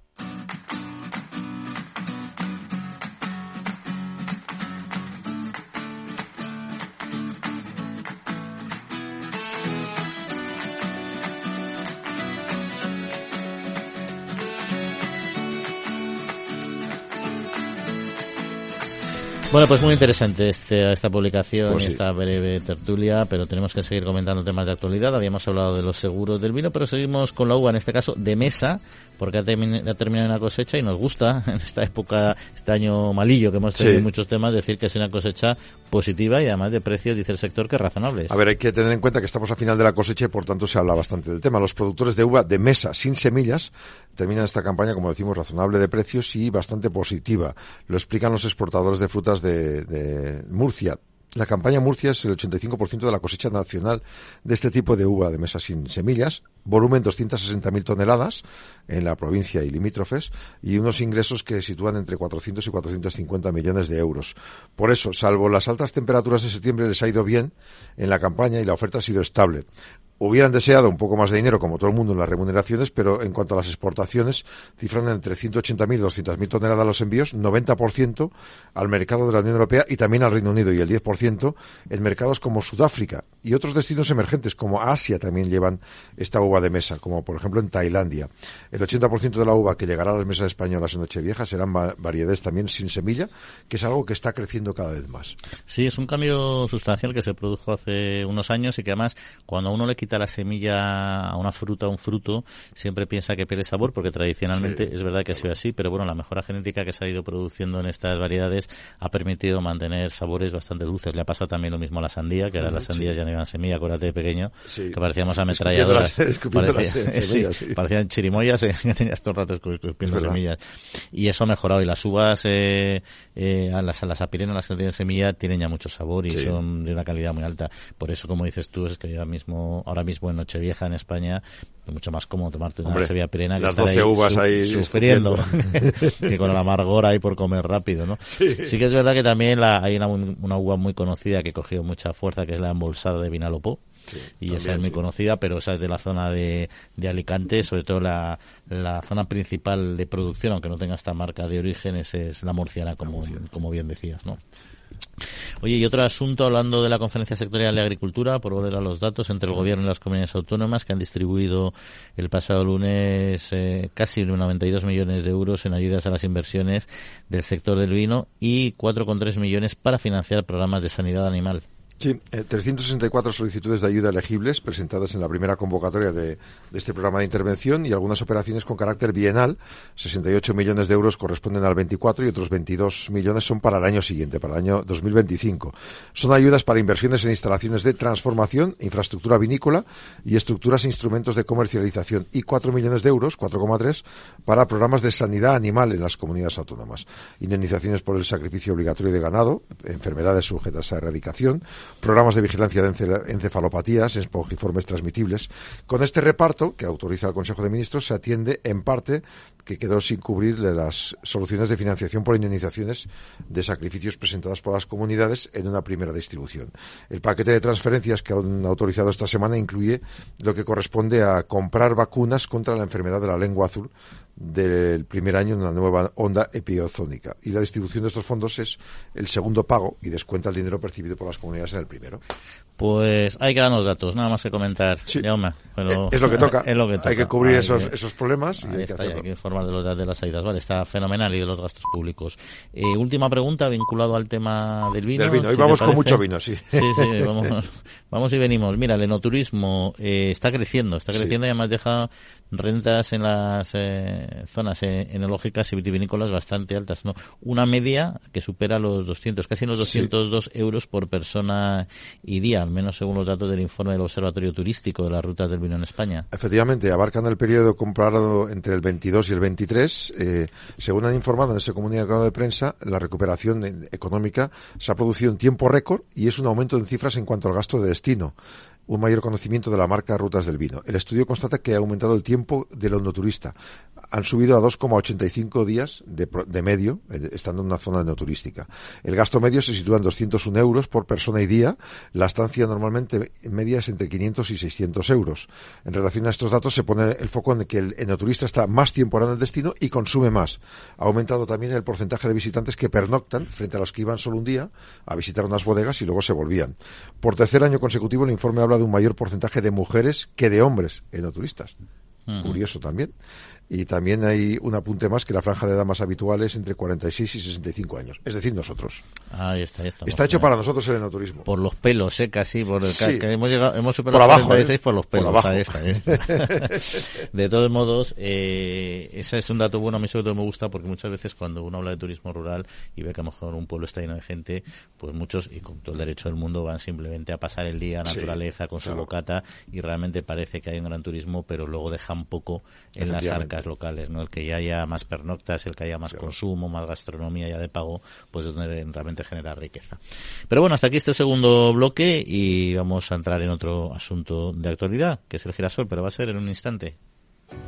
[SPEAKER 2] Bueno, pues muy interesante este, esta publicación pues esta breve tertulia, pero tenemos que seguir comentando temas de actualidad. Habíamos hablado de los seguros del vino, pero seguimos con la uva, en este caso de mesa, porque ha, terminado una cosecha y nos gusta en esta época, este año malillo que hemos tenido muchos temas, decir que es una cosecha positiva y además de precios, dice el sector, que razonables.
[SPEAKER 3] A ver, hay que tener en cuenta que estamos a final de la cosecha y por tanto se habla bastante del tema. Los productores de uva de mesa sin semillas terminan esta campaña, como decimos, razonable de precios y bastante positiva. Lo explican los exportadores de frutas de, de Murcia. La campaña Murcia es el 85% de la cosecha nacional de este tipo de uva de mesa sin semillas, volumen 260.000 toneladas en la provincia y limítrofes y unos ingresos que sitúan entre 400 y 450 millones de euros. Por eso, salvo las altas temperaturas de septiembre, les ha ido bien en la campaña y la oferta ha sido estable hubieran deseado un poco más de dinero, como todo el mundo, en las remuneraciones, pero en cuanto a las exportaciones, cifran entre 180.000 y 200.000 toneladas los envíos, 90% al mercado de la Unión Europea y también al Reino Unido, y el 10% en mercados como Sudáfrica y otros destinos emergentes, como Asia, también llevan esta uva de mesa, como por ejemplo en Tailandia. El 80% de la uva que llegará a las mesas españolas en Nochevieja serán variedades también sin semilla, que es algo que está creciendo cada vez más.
[SPEAKER 2] Sí, es un cambio sustancial que se produjo hace unos años y que además, cuando uno le quita la semilla a una fruta, a un fruto, siempre piensa que pierde sabor, porque tradicionalmente es verdad que ha sido así, pero bueno, la mejora genética que se ha ido produciendo en estas variedades ha permitido mantener sabores bastante dulces. Le ha pasado también lo mismo a la sandía, que ahora las sandías ya no iban semilla, acuérdate de pequeño, que parecíamos ametralladoras. parecían chirimoyas, eh, que tenías todo el rato escupiendo semillas. Y eso ha mejorado. Y las uvas, eh, eh, las, las apirenas, las que tienen semilla, tienen ya mucho sabor y son de una calidad muy alta. Por eso, como dices tú, es que ahora mismo, ahora mismo en Nochevieja en España es mucho más cómodo tomarte una sevilla pirena que
[SPEAKER 3] las 12 uvas ahí
[SPEAKER 2] sufriendo que con el amargor ahí por comer rápido, ¿no? Sí, que es verdad que también la, hay una, una uva muy conocida que cogió mucha fuerza que es la embolsada de Vinalopó. y esa es muy conocida, pero esa es de la zona de, de Alicante, sobre todo la, la, zona principal de producción, aunque no tenga esta marca de origen, es, es la murciana, como, como bien decías, ¿no? Oye, y otro asunto, hablando de la Conferencia Sectorial de Agricultura, por volver a los datos entre el Gobierno y las comunidades autónomas, que han distribuido el pasado lunes eh, casi 92 millones de euros en ayudas a las inversiones del sector del vino y 4,3 millones para financiar programas de sanidad animal.
[SPEAKER 3] Sí, 364 eh, solicitudes de ayuda elegibles presentadas en la primera convocatoria de, este programa de intervención y algunas operaciones con carácter bienal. 68 millones de euros corresponden al 24 y otros 22 millones son para el año siguiente, para el año 2025. Son ayudas para inversiones en instalaciones de transformación, infraestructura vinícola y estructuras e instrumentos de comercialización y 4 millones de euros, 4,3, para programas de sanidad animal en las comunidades autónomas. Indemnizaciones por el sacrificio obligatorio de ganado, enfermedades sujetas a erradicación, programas de vigilancia de encefalopatías, espongiformes transmitibles. Con este reparto, que autoriza el Consejo de Ministros, se atiende en parte que quedó sin cubrir de las soluciones de financiación por indemnizaciones de sacrificios presentadas por las comunidades en una primera distribución. El paquete de transferencias que han autorizado esta semana incluye lo que corresponde a comprar vacunas contra la enfermedad de la lengua azul del primer año en una nueva onda epiozónica. Y la distribución de estos fondos es el segundo pago y descuenta el dinero percibido por las comunidades en el primero.
[SPEAKER 2] Pues hay que darnos datos, nada más que comentar.
[SPEAKER 3] Sí.
[SPEAKER 2] pero
[SPEAKER 3] es lo que toca.
[SPEAKER 2] Es lo que toca.
[SPEAKER 3] Hay que cubrir
[SPEAKER 2] Hay
[SPEAKER 3] esos,
[SPEAKER 2] que-
[SPEAKER 3] esos problemas y hay que hacerlo.
[SPEAKER 2] hay que informar de, los, de las salidas. Vale, está fenomenal y de los gastos públicos. Eh, última pregunta vinculado al tema del vino.
[SPEAKER 3] Del vino. Hoy
[SPEAKER 2] si
[SPEAKER 3] vamos con mucho vino, sí.
[SPEAKER 2] Sí, sí, vamos, vamos y venimos. Mira, el enoturismo eh, está creciendo, está
[SPEAKER 3] Sí.
[SPEAKER 2] creciendo y además deja rentas en las eh, zonas eh, enológicas y vitivinícolas bastante altas. ¿no? Una media que supera los 200, casi los
[SPEAKER 3] Sí.
[SPEAKER 2] 202 euros por persona y día, al menos según los datos del informe del Observatorio Turístico de las rutas del vino en España.
[SPEAKER 3] Efectivamente, abarcan el periodo comparado entre el 22 y el 23. Eh, según han informado en ese comunicado de prensa, la recuperación económica se ha producido en tiempo récord y es un aumento en cifras en cuanto al gasto de destino. Un mayor conocimiento de la marca Rutas del Vino. El estudio constata que ha aumentado el tiempo del ondoturista. Han subido a 2,85 días de, de medio, eh, estando en una zona no turística. El gasto medio se sitúa en 201 euros por persona y día. La estancia normalmente en media es entre 500 y 600 euros. En relación a estos datos se pone el foco en que el enoturista está más tiempo en el destino y consume más. Ha aumentado también el porcentaje de visitantes que pernoctan frente a los que iban solo un día a visitar unas bodegas y luego se volvían. Por tercer año consecutivo el informe habla de un mayor porcentaje de mujeres que de hombres enoturistas.
[SPEAKER 2] Ujú.
[SPEAKER 3] Curioso también. Y también hay un apunte más que la franja de edad más habitual es entre 46 y 65 años. Es decir, nosotros.
[SPEAKER 2] Ahí está, ahí está.
[SPEAKER 3] Está hecho para nosotros el enoturismo.
[SPEAKER 2] Por los pelos, ¿eh? Casi, por el,
[SPEAKER 3] Sí.
[SPEAKER 2] que hemos llegado, hemos superado
[SPEAKER 3] Por abajo,
[SPEAKER 2] los 46
[SPEAKER 3] ¿eh?
[SPEAKER 2] por los
[SPEAKER 3] Por
[SPEAKER 2] pelos.
[SPEAKER 3] abajo.
[SPEAKER 2] Ahí está, ahí está. de todos modos, eh, ese es un dato bueno, a mí sobre todo me gusta porque muchas veces cuando uno habla de turismo rural y ve que a lo mejor un pueblo está lleno de gente, pues muchos, y con todo el derecho del mundo, van simplemente a pasar el día a
[SPEAKER 3] Sí,
[SPEAKER 2] naturaleza con su bocata y realmente parece que hay un gran turismo, pero luego dejan poco en las
[SPEAKER 3] Efectivamente.
[SPEAKER 2] Locales, ¿no? El que ya haya más pernoctas, el que haya más
[SPEAKER 3] Claro.
[SPEAKER 2] consumo, más gastronomía ya de pago, pues es donde realmente genera riqueza. Pero bueno, hasta aquí este segundo bloque y vamos a entrar en otro asunto de actualidad, que es el girasol, pero va a ser en un instante.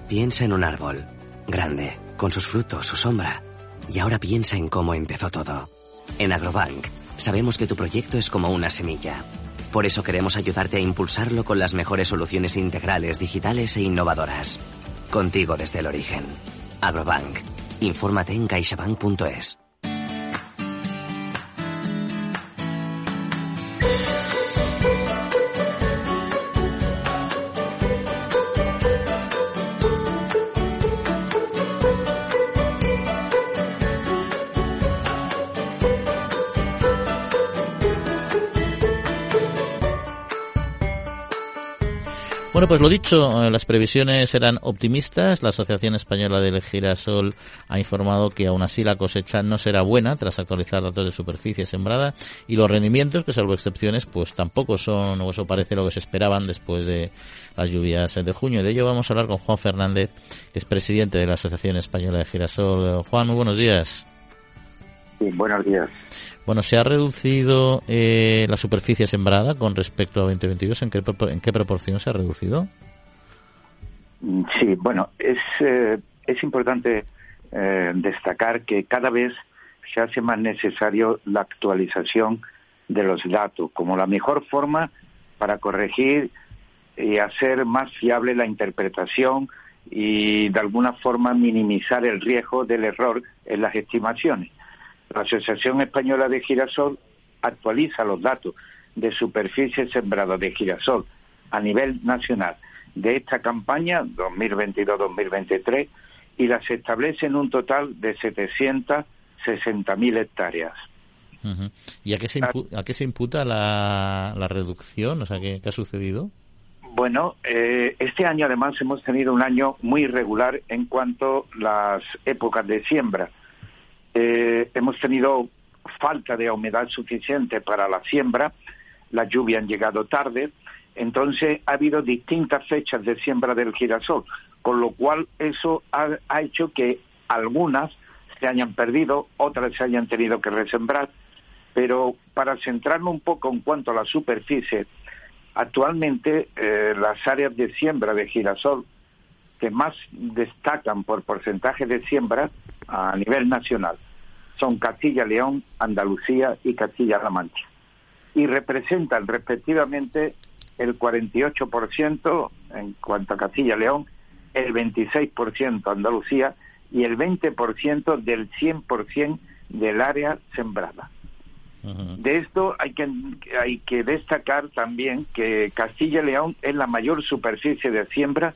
[SPEAKER 7] Piensa en un árbol, grande, con sus frutos, su sombra. Y ahora piensa en cómo empezó todo. En Agrobank, sabemos que tu proyecto es como una semilla. Por eso queremos ayudarte a impulsarlo con las mejores soluciones integrales, digitales e innovadoras. Contigo desde el origen. Agrobank. Infórmate en caixabank.es.
[SPEAKER 2] Bueno, pues lo dicho, eh, las previsiones eran optimistas. La Asociación Española del Girasol ha informado que aún así la cosecha no será buena tras actualizar datos de superficie sembrada y los rendimientos, que salvo excepciones, pues tampoco son, o eso parece lo que se esperaban después de las lluvias de junio. De ello vamos a hablar con Juan Fernández, que es presidente de la Asociación Española de Girasol. Juan, muy buenos días.
[SPEAKER 8] Sí, buenos días.
[SPEAKER 2] Bueno, ¿se ha reducido eh, la superficie sembrada con respecto a 2022? ¿En qué, en qué proporción se ha reducido?
[SPEAKER 8] Sí, bueno, es, eh, es importante eh, destacar que cada vez se hace más necesario la actualización de los datos como la mejor forma para corregir y hacer más fiable la interpretación y de alguna forma minimizar el riesgo del error en las estimaciones. La Asociación Española de Girasol actualiza los datos de superficie sembrada de girasol a nivel nacional de esta campaña 2022-2023 y las establece en un total de 760.000 hectáreas.
[SPEAKER 2] ¿Y a qué se, impu- a qué se imputa la, la reducción? O sea, ¿qué, qué ha sucedido?
[SPEAKER 8] Bueno, eh, este año además hemos tenido un año muy irregular en cuanto a las épocas de siembra. Eh, hemos tenido falta de humedad suficiente para la siembra, las lluvias han llegado tarde, entonces ha habido distintas fechas de siembra del girasol, con lo cual eso ha, hecho que algunas se hayan perdido, otras se hayan tenido que resembrar, pero para centrarnos un poco en cuanto a la superficie, actualmente eh, las áreas de siembra de girasol que más destacan por porcentaje de siembra a nivel nacional son Castilla-León, Andalucía y Castilla-La Mancha. Y representan respectivamente el 48% en cuanto a Castilla-León, el 26% Andalucía y el 20% del 100% del área sembrada. De esto hay que, hay que destacar también que Castilla y León es la mayor superficie de siembra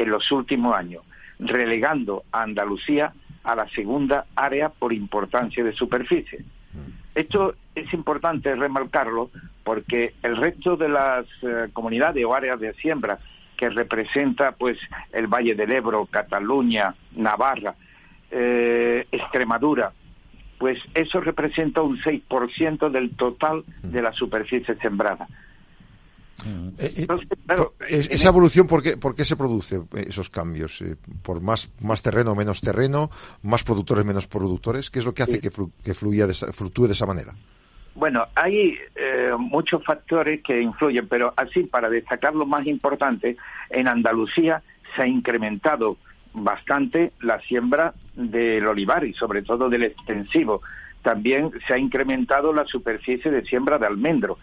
[SPEAKER 8] en los últimos años, relegando a Andalucía a la segunda área por importancia de superficie. Esto es importante remarcarlo porque el resto de las eh, comunidades o áreas de siembra que representa pues el Valle del Ebro, Cataluña, Navarra, eh, Extremadura, pues eso representa un 6% del total de la superficie sembrada.
[SPEAKER 3] Eh, esa evolución, ¿por qué, ¿por qué, se produce esos cambios? ¿Por más, más terreno, menos terreno, más productores, menos productores? ¿Qué es lo que hace que, que fluya de fluctúe de esa manera?
[SPEAKER 8] Bueno, hay eh, muchos factores que influyen, pero así, para destacar lo más importante, en Andalucía se ha incrementado bastante la siembra del olivar y sobre todo del extensivo. También se ha incrementado la superficie de siembra de almendro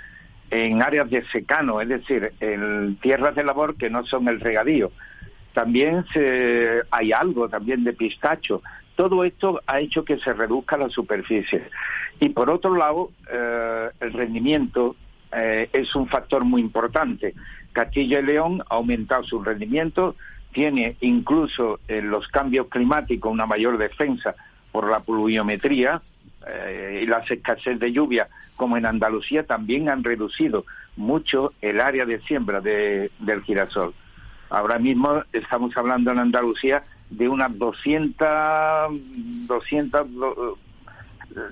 [SPEAKER 8] en áreas de secano, es decir, en tierras de labor que no son el regadío. También se, hay algo también de pistacho. Todo esto ha hecho que se reduzca la superficie. Y por otro lado, eh, el rendimiento eh, es un factor muy importante. Castilla y León ha aumentado su rendimiento, tiene incluso en los cambios climáticos una mayor defensa por la pluviometría eh, y las escasez de lluvia, como en Andalucía, también han reducido mucho el área de siembra del girasol. Ahora mismo estamos hablando en Andalucía de unas 200, 200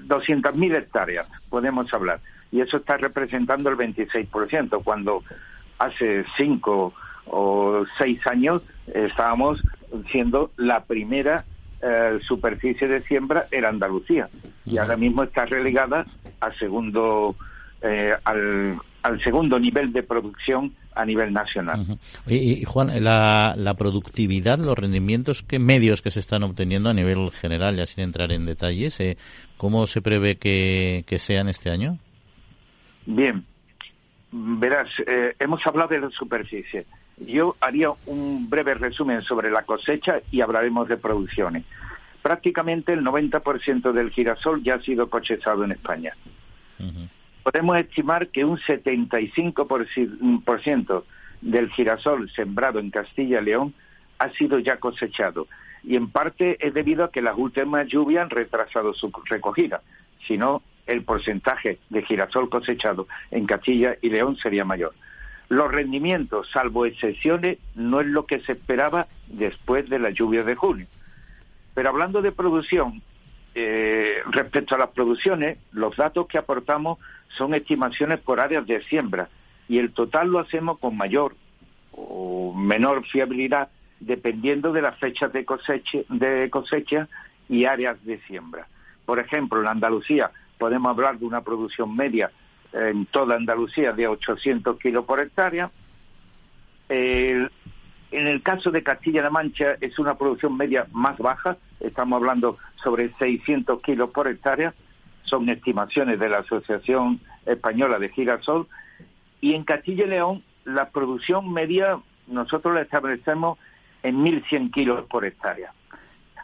[SPEAKER 8] 200.000 hectáreas, podemos hablar. Y eso está representando el 26%, cuando hace cinco o seis años estábamos siendo la primera eh, superficie de siembra en Andalucía. Y ahora mismo está relegada al segundo, eh, al, al segundo nivel de producción a nivel nacional.
[SPEAKER 2] y, Juan, la, la, productividad, los rendimientos que medios que se están obteniendo a nivel general, ya sin entrar en detalles, eh, ¿cómo se prevé que, sean este año?
[SPEAKER 8] Bien, verás, eh, hemos hablado de la superficie. Yo haría un breve resumen sobre la cosecha y hablaremos de producciones. Prácticamente el 90% del girasol ya ha sido cosechado en España podemos estimar que un 75% del girasol sembrado en Castilla y León ha sido ya cosechado. Y en parte es debido a que las últimas lluvias han retrasado su recogida. Si no, el porcentaje de girasol cosechado en Castilla y León sería mayor. Los rendimientos, salvo excepciones, no es lo que se esperaba después de las lluvias de junio. Pero hablando de producción, eh, respecto a las producciones, los datos que aportamos son estimaciones por áreas de siembra y el total lo hacemos con mayor o menor fiabilidad dependiendo de las fechas de cosecha, de cosecha y áreas de siembra. Por ejemplo, en Andalucía podemos hablar de una producción media en toda Andalucía de 800 kilos por hectárea. en el caso de Castilla-La Mancha es una producción media más baja, estamos hablando sobre 600 kilos por hectárea, son estimaciones de la Asociación Española de Girasol, y en Castilla y León la producción media nosotros la establecemos en 1.100 kilos por hectárea.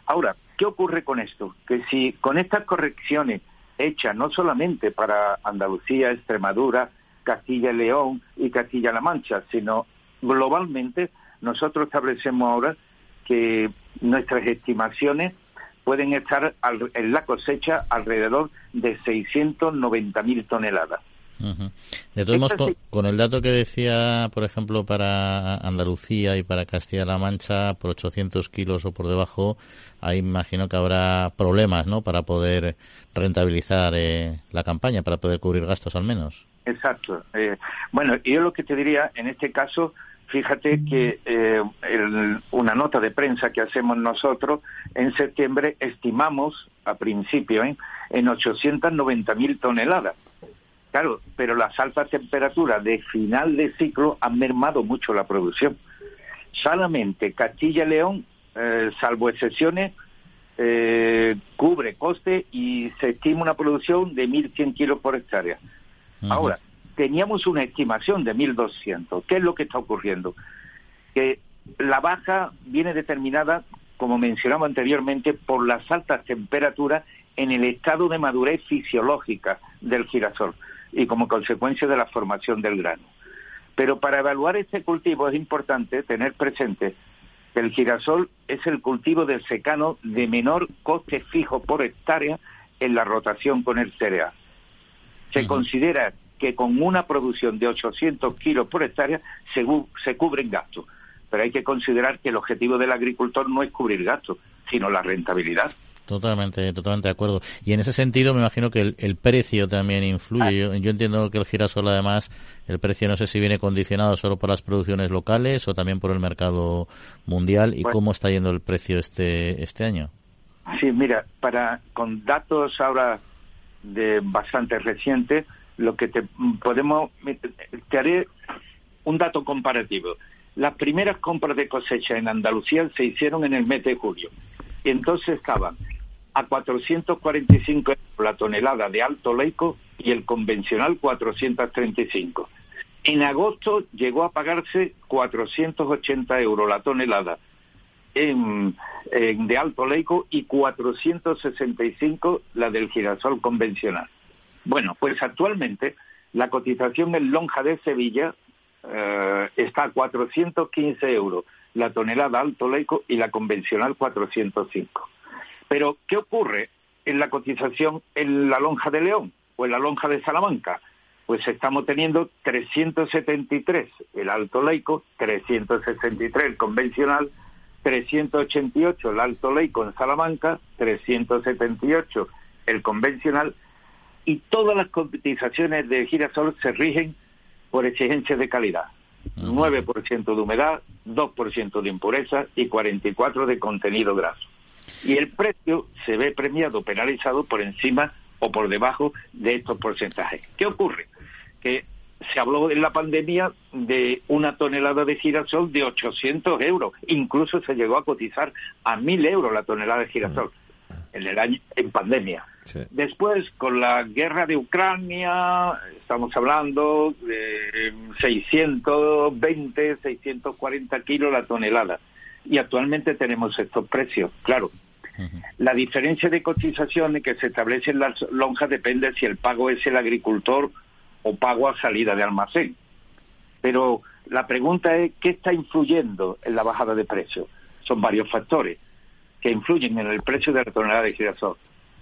[SPEAKER 8] Ahora, ¿qué ocurre con esto? Que si con estas correcciones hechas no solamente para Andalucía, Extremadura, Castilla y León y Castilla-La Mancha, sino globalmente, nosotros establecemos ahora que nuestras estimaciones pueden estar en la cosecha alrededor de 690.000 toneladas.
[SPEAKER 2] De todos modos, con, el dato que decía, por ejemplo, para Andalucía y para Castilla-La Mancha, por 800 kilos o por debajo, ahí imagino que habrá problemas, ¿no? Para poder rentabilizar eh, la campaña, para poder cubrir gastos al menos.
[SPEAKER 8] Exacto. Eh, bueno, yo lo que te diría, en este caso, Fíjate que eh, una nota de prensa que hacemos nosotros en septiembre estimamos a principio ¿eh? en 890 mil toneladas. Claro, pero las altas temperaturas de final de ciclo han mermado mucho la producción. Solamente Castilla y León, eh, salvo excepciones, cubre coste y se estima una producción de 1.100 kilos por hectárea. Ahora, teníamos una estimación de 1.200. ¿Qué es lo que está ocurriendo? Que la baja viene determinada, como mencionaba anteriormente, por las altas temperaturas en el estado de madurez fisiológica del girasol y como consecuencia de la formación del grano. Pero para evaluar este cultivo es importante tener presente que el girasol es el cultivo del secano de menor coste fijo por hectárea en la rotación con el cereal. Se considera que con una producción de 800 kilos por hectárea se, se cubren gastos. Pero hay que considerar que el objetivo del agricultor no es cubrir gastos, sino la rentabilidad.
[SPEAKER 2] Totalmente, totalmente de acuerdo. Y en ese sentido me imagino que el, precio también influye. Yo, entiendo que el girasol además, el precio no sé si viene condicionado solo por las producciones locales o también por el mercado mundial. ¿Y cómo está yendo el precio este, este año?
[SPEAKER 8] Sí, mira, para con datos ahora de bastante recientes, lo que te podemos te haré un dato comparativo. Las primeras compras de cosecha en Andalucía se hicieron en el mes de julio. Y entonces estaban a 445 euros la tonelada de alto leico y el convencional 435. En agosto llegó a pagarse 480 euros la tonelada de alto leico y 465 la del girasol convencional. Bueno, pues actualmente la cotización en lonja de Sevilla eh, está a 415 euros la tonelada alto leico y la convencional 405. Pero, ¿qué ocurre en la cotización en la lonja de León o en la lonja de Salamanca? Pues estamos teniendo 373 el alto leico, 363 el convencional, 388 el alto leico en Salamanca, 378 el convencional y todas las cotizaciones de girasol se rigen por exigencias de calidad. 9% de humedad, 2% de impureza y 44% de contenido graso. Y el precio se ve premiado, penalizado por encima o por debajo de estos porcentajes. ¿Qué ocurre? Que se habló en la pandemia de una tonelada de girasol de 800 euros, incluso se llegó a cotizar a 1.000 euros la tonelada de girasol en el año en pandemia. Después, con la guerra de Ucrania, estamos hablando de 620, 640 kilos la tonelada. Y actualmente tenemos estos precios. Claro, la diferencia de cotizaciones que se establece en las lonjas depende si el pago es el agricultor o pago a salida de almacén. Pero la pregunta es, ¿qué está influyendo en la bajada de precios? Son varios factores que influyen en el precio de la tonelada de girasol.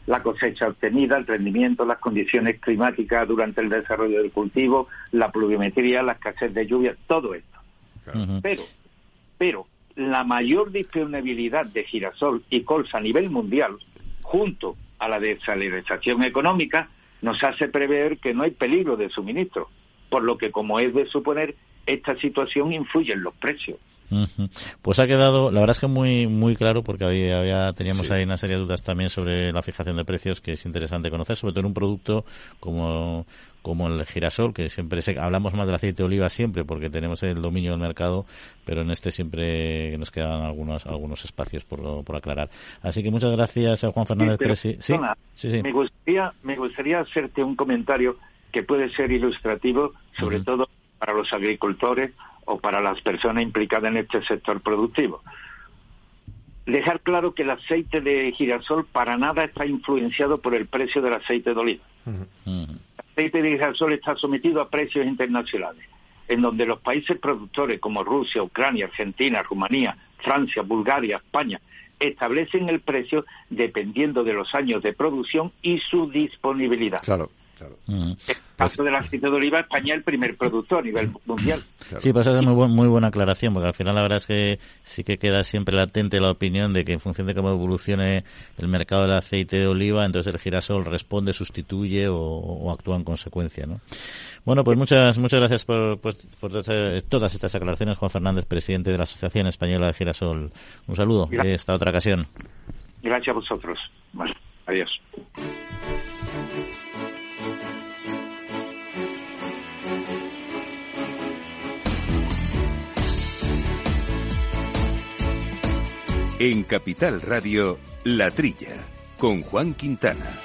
[SPEAKER 8] La cosecha obtenida, el rendimiento, las condiciones climáticas durante el desarrollo del cultivo, la pluviometría, la escasez de lluvia, todo esto. Pero, pero la mayor disponibilidad de girasol y colza a nivel mundial, junto a la desalinización económica, nos hace prever que no hay peligro de suministro, por lo que, como es de suponer, esta situación influye en los precios.
[SPEAKER 2] Pues ha quedado, la verdad es que muy muy claro porque había, teníamos ahí una serie de dudas también sobre la fijación de precios que es interesante conocer, sobre todo en un producto como como el girasol, que siempre hablamos más del aceite de oliva siempre porque tenemos el dominio del mercado, pero en este siempre nos quedan algunos algunos espacios por, por aclarar. Así que muchas gracias a Juan Fernández.
[SPEAKER 8] Sí, sí, Me gustaría me gustaría hacerte un comentario que puede ser ilustrativo, sobre todo para los agricultores o para las personas implicadas en este sector productivo. Dejar claro que el aceite de girasol para nada está influenciado por el precio del aceite de oliva. El aceite de girasol está sometido a precios internacionales, en donde los países productores como Rusia, Ucrania, Argentina, Rumanía, Francia, Bulgaria, España, establecen el precio dependiendo de los años de producción y su disponibilidad.
[SPEAKER 3] Claro.
[SPEAKER 8] En el caso del aceite de oliva, España es el primer productor a nivel mundial.
[SPEAKER 2] Sí, pues es muy, muy buena aclaración, porque al final la verdad es que sí que queda siempre latente la opinión de que en función de cómo evolucione el mercado del aceite de oliva, entonces el girasol responde, sustituye o, actúa en consecuencia, ¿no? Bueno, pues muchas muchas gracias por, pues, por todas estas aclaraciones, Juan Fernández, presidente de la Asociación Española de Girasol. Un saludo de esta otra ocasión.
[SPEAKER 8] Gracias a vosotros. Bueno, adiós.
[SPEAKER 1] En Capital Radio, La Trilla, con Juan Quintana.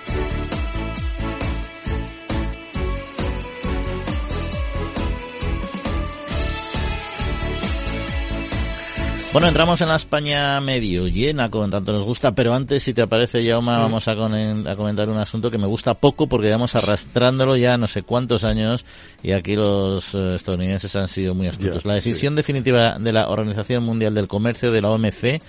[SPEAKER 2] Bueno, entramos en la España medio llena, como tanto nos gusta, pero antes, si te aparece, Yauma, vamos a, comentar un asunto que me gusta poco porque vamos arrastrándolo ya no sé cuántos años y aquí los eh, estadounidenses han sido muy astutos. la decisión definitiva de la Organización Mundial del Comercio, de la OMC,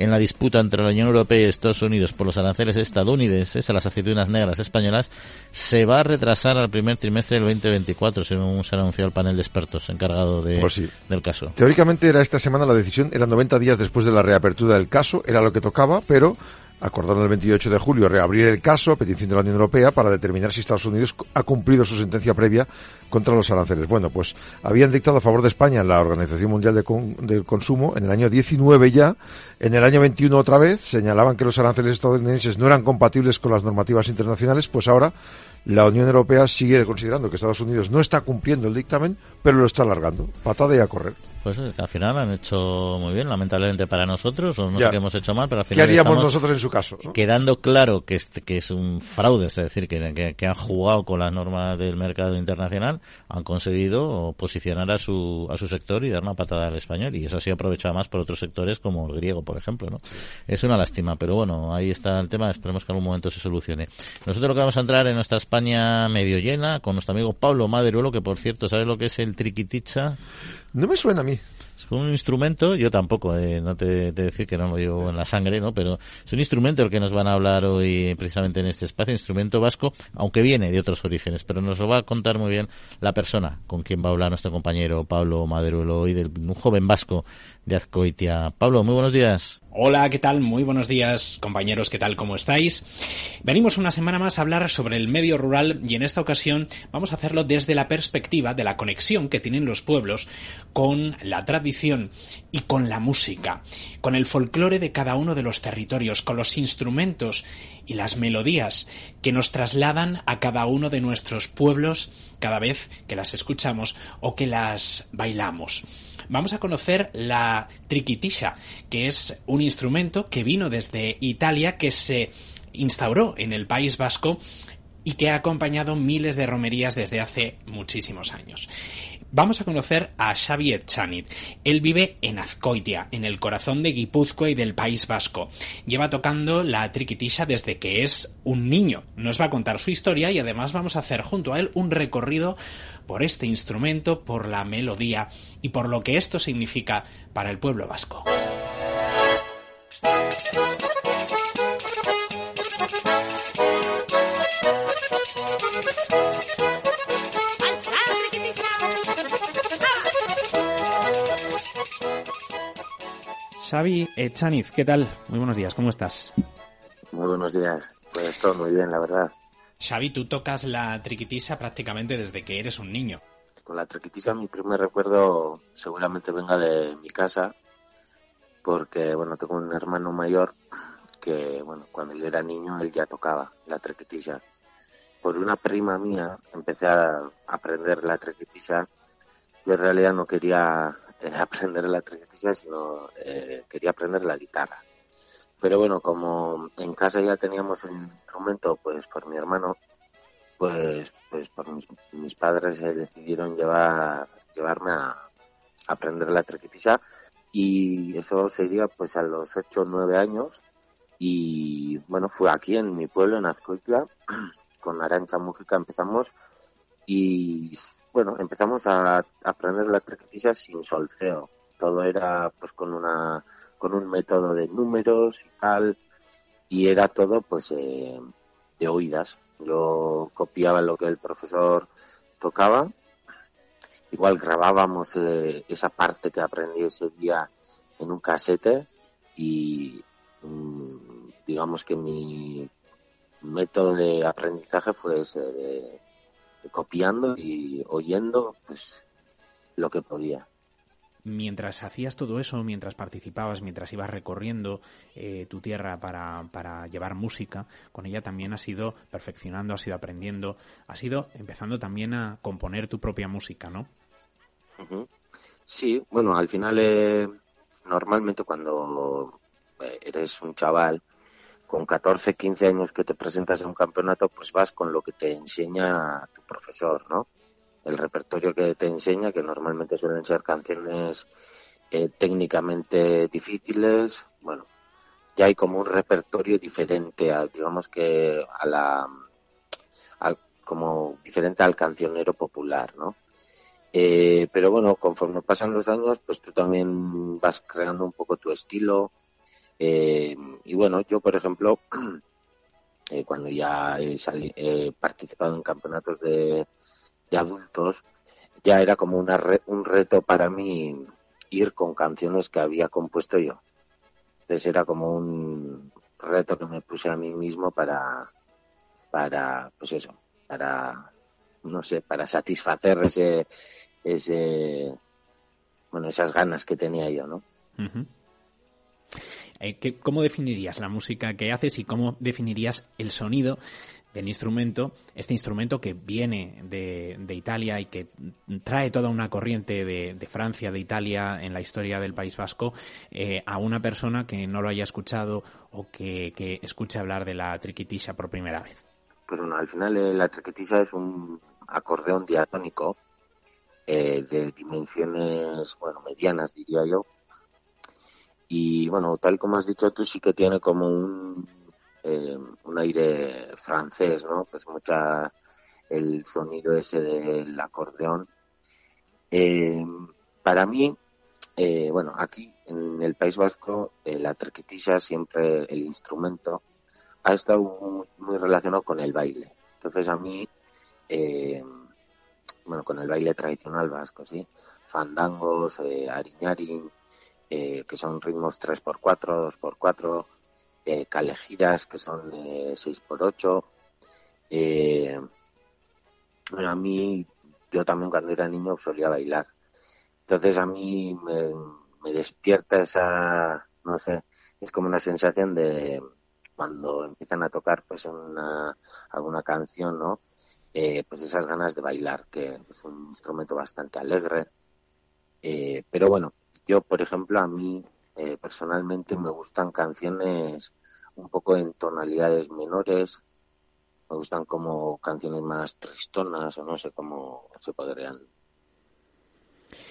[SPEAKER 2] en la disputa entre la Unión Europea y Estados Unidos por los aranceles estadounidenses a las aceitunas negras españolas se va a retrasar al primer trimestre del 2024, según se anunció el panel de expertos encargado de, pues del caso.
[SPEAKER 3] Teóricamente era esta semana la decisión, era 90 días después de la reapertura del caso, era lo que tocaba, pero acordaron el 28 de julio reabrir el caso a petición de la Unión Europea para determinar si Estados Unidos ha cumplido su sentencia previa contra los aranceles. Bueno, pues habían dictado a favor de España la Organización Mundial de del Consumo en el año 19 ya, en el año 21 otra vez, señalaban que los aranceles estadounidenses no eran compatibles con las normativas internacionales, pues ahora la Unión Europea sigue considerando que Estados Unidos no está cumpliendo el dictamen, pero lo está alargando. Patada y a correr.
[SPEAKER 2] Pues al final han hecho muy bien, lamentablemente para nosotros, o no sé qué hemos hecho mal, pero al final.
[SPEAKER 3] ¿Qué haríamos nosotros en su caso?
[SPEAKER 2] Quedando claro que, que es un fraude, es decir, que, que, han jugado con las normas del mercado internacional, han conseguido posicionar a su, a su sector y dar una patada al español, y eso ha sido aprovechado más por otros sectores como el griego, por ejemplo. ¿no? Es una lástima, pero bueno, ahí está el tema, esperemos que en algún momento se solucione. Nosotros lo que vamos a entrar en nuestra España medio llena con nuestro amigo Pablo Maderuelo, que por cierto, ¿sabe lo que es el triquiticha?
[SPEAKER 3] No me suena a mí.
[SPEAKER 2] Es un instrumento, yo tampoco, eh, no te, te, decir que no lo llevo en la sangre, ¿no? Pero es un instrumento el que nos van a hablar hoy precisamente en este espacio, instrumento vasco, aunque viene de otros orígenes, pero nos lo va a contar muy bien la persona con quien va a hablar nuestro compañero Pablo Maderuelo hoy, de un joven vasco de Azcoitia. Pablo, muy buenos días.
[SPEAKER 9] Hola, ¿qué tal? Muy buenos días, compañeros, ¿qué tal? ¿Cómo estáis? Venimos una semana más a hablar sobre el medio rural y en esta ocasión vamos a hacerlo desde la perspectiva de la conexión que tienen los pueblos con la tradición y con la música, con el folclore de cada uno de los territorios, con los instrumentos y las melodías que nos trasladan a cada uno de nuestros pueblos cada vez que las escuchamos o que las bailamos vamos a conocer la triquitisha, que es un instrumento que vino desde Italia, que se instauró en el País Vasco y que ha acompañado miles de romerías desde hace muchísimos años. Vamos a conocer a Xavi Etxanit. Él vive en Azcoitia, en el corazón de Guipúzcoa y del País Vasco. Lleva tocando la triquitisha desde que es un niño. Nos va a contar su historia y además vamos a hacer junto a él un recorrido por este instrumento, por la melodía y por lo que esto significa para el pueblo vasco. Xavi Echaniz, ¿qué tal? Muy buenos días, ¿cómo estás?
[SPEAKER 10] Muy buenos días, pues todo muy bien, la verdad.
[SPEAKER 9] Xavi, tú tocas la triquitisa prácticamente desde que eres un niño.
[SPEAKER 10] Con la triquitisa mi primer recuerdo seguramente venga de mi casa, porque bueno, tengo un hermano mayor que bueno, cuando yo era niño él ya tocaba la triquitisa. Por una prima mía empecé a aprender la triquitisa. Yo en realidad no quería eh, aprender la triquetilla, sino eh, quería aprender la guitarra. Pero bueno, como en casa ya teníamos el instrumento, pues por mi hermano, pues, pues por mis, padres se decidieron llevar, llevarme a, aprender la triquetilla y eso sería pues a los 8 o 9 años. Y bueno, fue aquí en mi pueblo, en Azcoitla, con Arancha Música empezamos. Y bueno, empezamos a aprender la triquetilla sin solfeo. Todo era pues con una con un método de números y tal y era todo pues eh, de oídas. Yo copiaba lo que el profesor tocaba. Igual grabábamos eh, esa parte que aprendí ese día en un casete y mm, digamos que mi método de aprendizaje fue ese de copiando y oyendo pues lo que podía.
[SPEAKER 9] Mientras hacías todo eso, mientras participabas, mientras ibas recorriendo eh, tu tierra para, para llevar música, con ella también has ido perfeccionando, has ido aprendiendo, has ido empezando también a componer tu propia música, ¿no?
[SPEAKER 10] Sí, bueno, al final eh, normalmente cuando eh, eres un chaval con 14, 15 años que te presentas a un campeonato, pues vas con lo que te enseña tu profesor, ¿no? El repertorio que te enseña, que normalmente suelen ser canciones eh, técnicamente difíciles, bueno, ya hay como un repertorio diferente, a, digamos que a la, como diferente al cancionero popular, ¿no? Eh, pero bueno, conforme pasan los años, pues tú también vas creando un poco tu estilo. Eh, y bueno, yo, por ejemplo, eh, cuando ya he, participado en campeonatos de, adultos, ya era como una un reto para mí ir con canciones que había compuesto yo. Entonces era como un reto que me puse a mí mismo para, para pues eso, para, no sé, para satisfacer ese, ese, bueno, esas ganas que tenía yo, ¿no?
[SPEAKER 9] Eh, ¿Cómo definirías la música que haces y cómo definirías el sonido del instrumento, este instrumento que viene de, Italia y que trae toda una corriente de, Francia, de Italia en la historia del País Vasco, eh, a una persona que no lo haya escuchado o que, que escuche hablar de la triquitisha por primera vez?
[SPEAKER 10] Pues bueno, al final eh, la triquitisha es un acordeón diatónico de dimensiones, bueno, medianas diría yo. Y bueno, tal como has dicho tú, sí que tiene como un eh, un aire francés, ¿no? Pues mucha el sonido ese del acordeón. Eh, para mí, eh, bueno, aquí en el País Vasco, la trequetilla siempre, el instrumento, ha estado muy, relacionado con el baile. Entonces a mí, bueno, con el baile tradicional vasco, ¿sí? Fandangos, ariñarin, que son ritmos 3x4, 2x4, eh, que son eh, 6x8. Eh, bueno, a mí, yo también cuando era niño solía bailar. Entonces a mí me, despierta esa, no sé, es como una sensación de cuando empiezan a tocar pues una, alguna canción, ¿no? Eh, pues esas ganas de bailar, que es un instrumento bastante alegre. Eh, pero bueno, yo, por ejemplo, a mí eh, personalmente me gustan canciones un poco en tonalidades menores, me gustan como canciones más tristonas o no sé cómo se podrían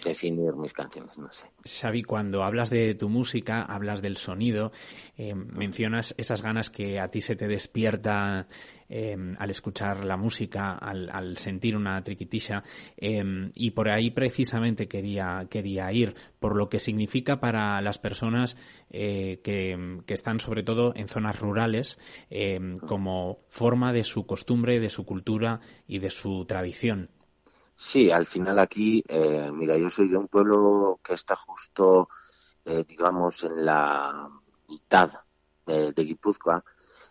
[SPEAKER 10] definir mis canciones, no sé.
[SPEAKER 9] Xavi, cuando hablas de tu música, hablas del sonido, eh, mencionas esas ganas que a ti se te despierta eh, al escuchar la música, al, sentir una triquitisha, eh, y por ahí precisamente quería, quería ir, por lo que significa para las personas que, que, están sobre todo en zonas rurales, como forma de su costumbre, de su cultura y de su tradición.
[SPEAKER 10] Sí, al final aquí, eh, mira, yo soy de un pueblo que está justo, eh, digamos, en la mitad de, Guipúzcoa.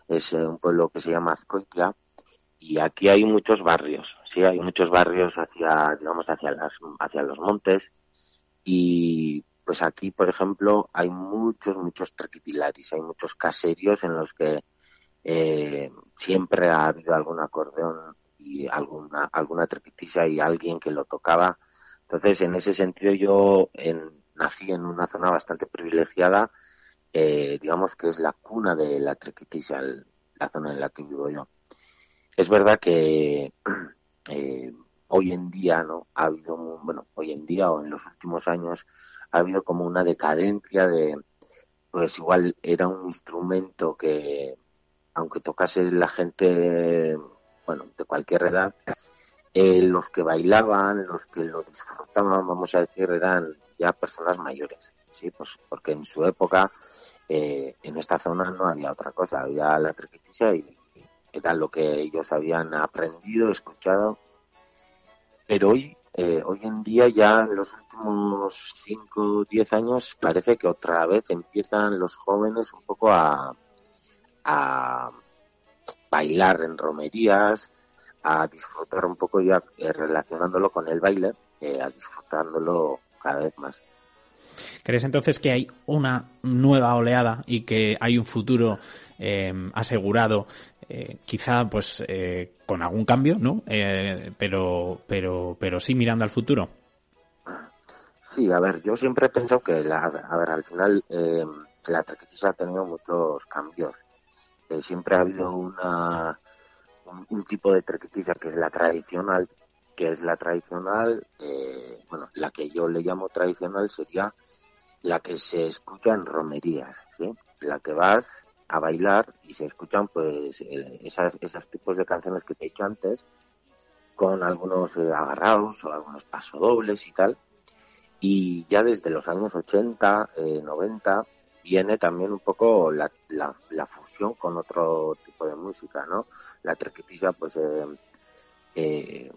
[SPEAKER 10] Es eh, un pueblo que se llama Azcoitla y aquí hay muchos barrios, sí, hay muchos barrios hacia, digamos, hacia las, hacia los montes y pues aquí, por ejemplo, hay muchos, muchos traquitilaris, hay muchos caserios en los que siempre ha habido algún acordeón alguna, alguna trepitisa y alguien que lo tocaba. Entonces, en ese sentido, yo nací en una zona bastante privilegiada, eh, digamos que es la cuna de la trequitisa, la zona en la que vivo yo. Es verdad que eh, hoy en día, ¿no? Ha habido, bueno, hoy en día o en los últimos años, ha habido como una decadencia de, pues igual era un instrumento que, aunque tocase la gente bueno, de cualquier edad, eh, los que bailaban, los que lo disfrutaban, vamos a decir, eran ya personas mayores, sí, pues porque en su época eh, en esta zona no había otra cosa, había la triquiticia y era lo que ellos habían aprendido, escuchado, pero hoy, eh, hoy en día ya en los últimos 5 o 10 años parece que otra vez empiezan los jóvenes un poco a bailar en romerías, a disfrutar un poco ya eh, relacionándolo con el baile, eh, a disfrutándolo cada vez más.
[SPEAKER 9] ¿Crees entonces que hay una nueva oleada y que hay un futuro eh, asegurado, quizá pues con algún cambio, ¿no? pero, pero, pero sí mirando al futuro.
[SPEAKER 10] Sí, a ver, yo siempre he pensado que, la, a ver, al final la traquetisa ha tenido muchos cambios siempre ha habido una, un, tipo de trequetiza que es la tradicional, que es la tradicional, eh, bueno, la que yo le llamo tradicional sería la que se escucha en romerías. La que vas a bailar y se escuchan pues eh, esas, esos tipos de canciones que te he dicho antes, con algunos eh, agarrados o algunos pasodobles y tal. Y ya desde los años 80, 90, viene también un poco la, la, fusión con otro tipo de música, ¿no? La trequetilla, pues, eh, eh,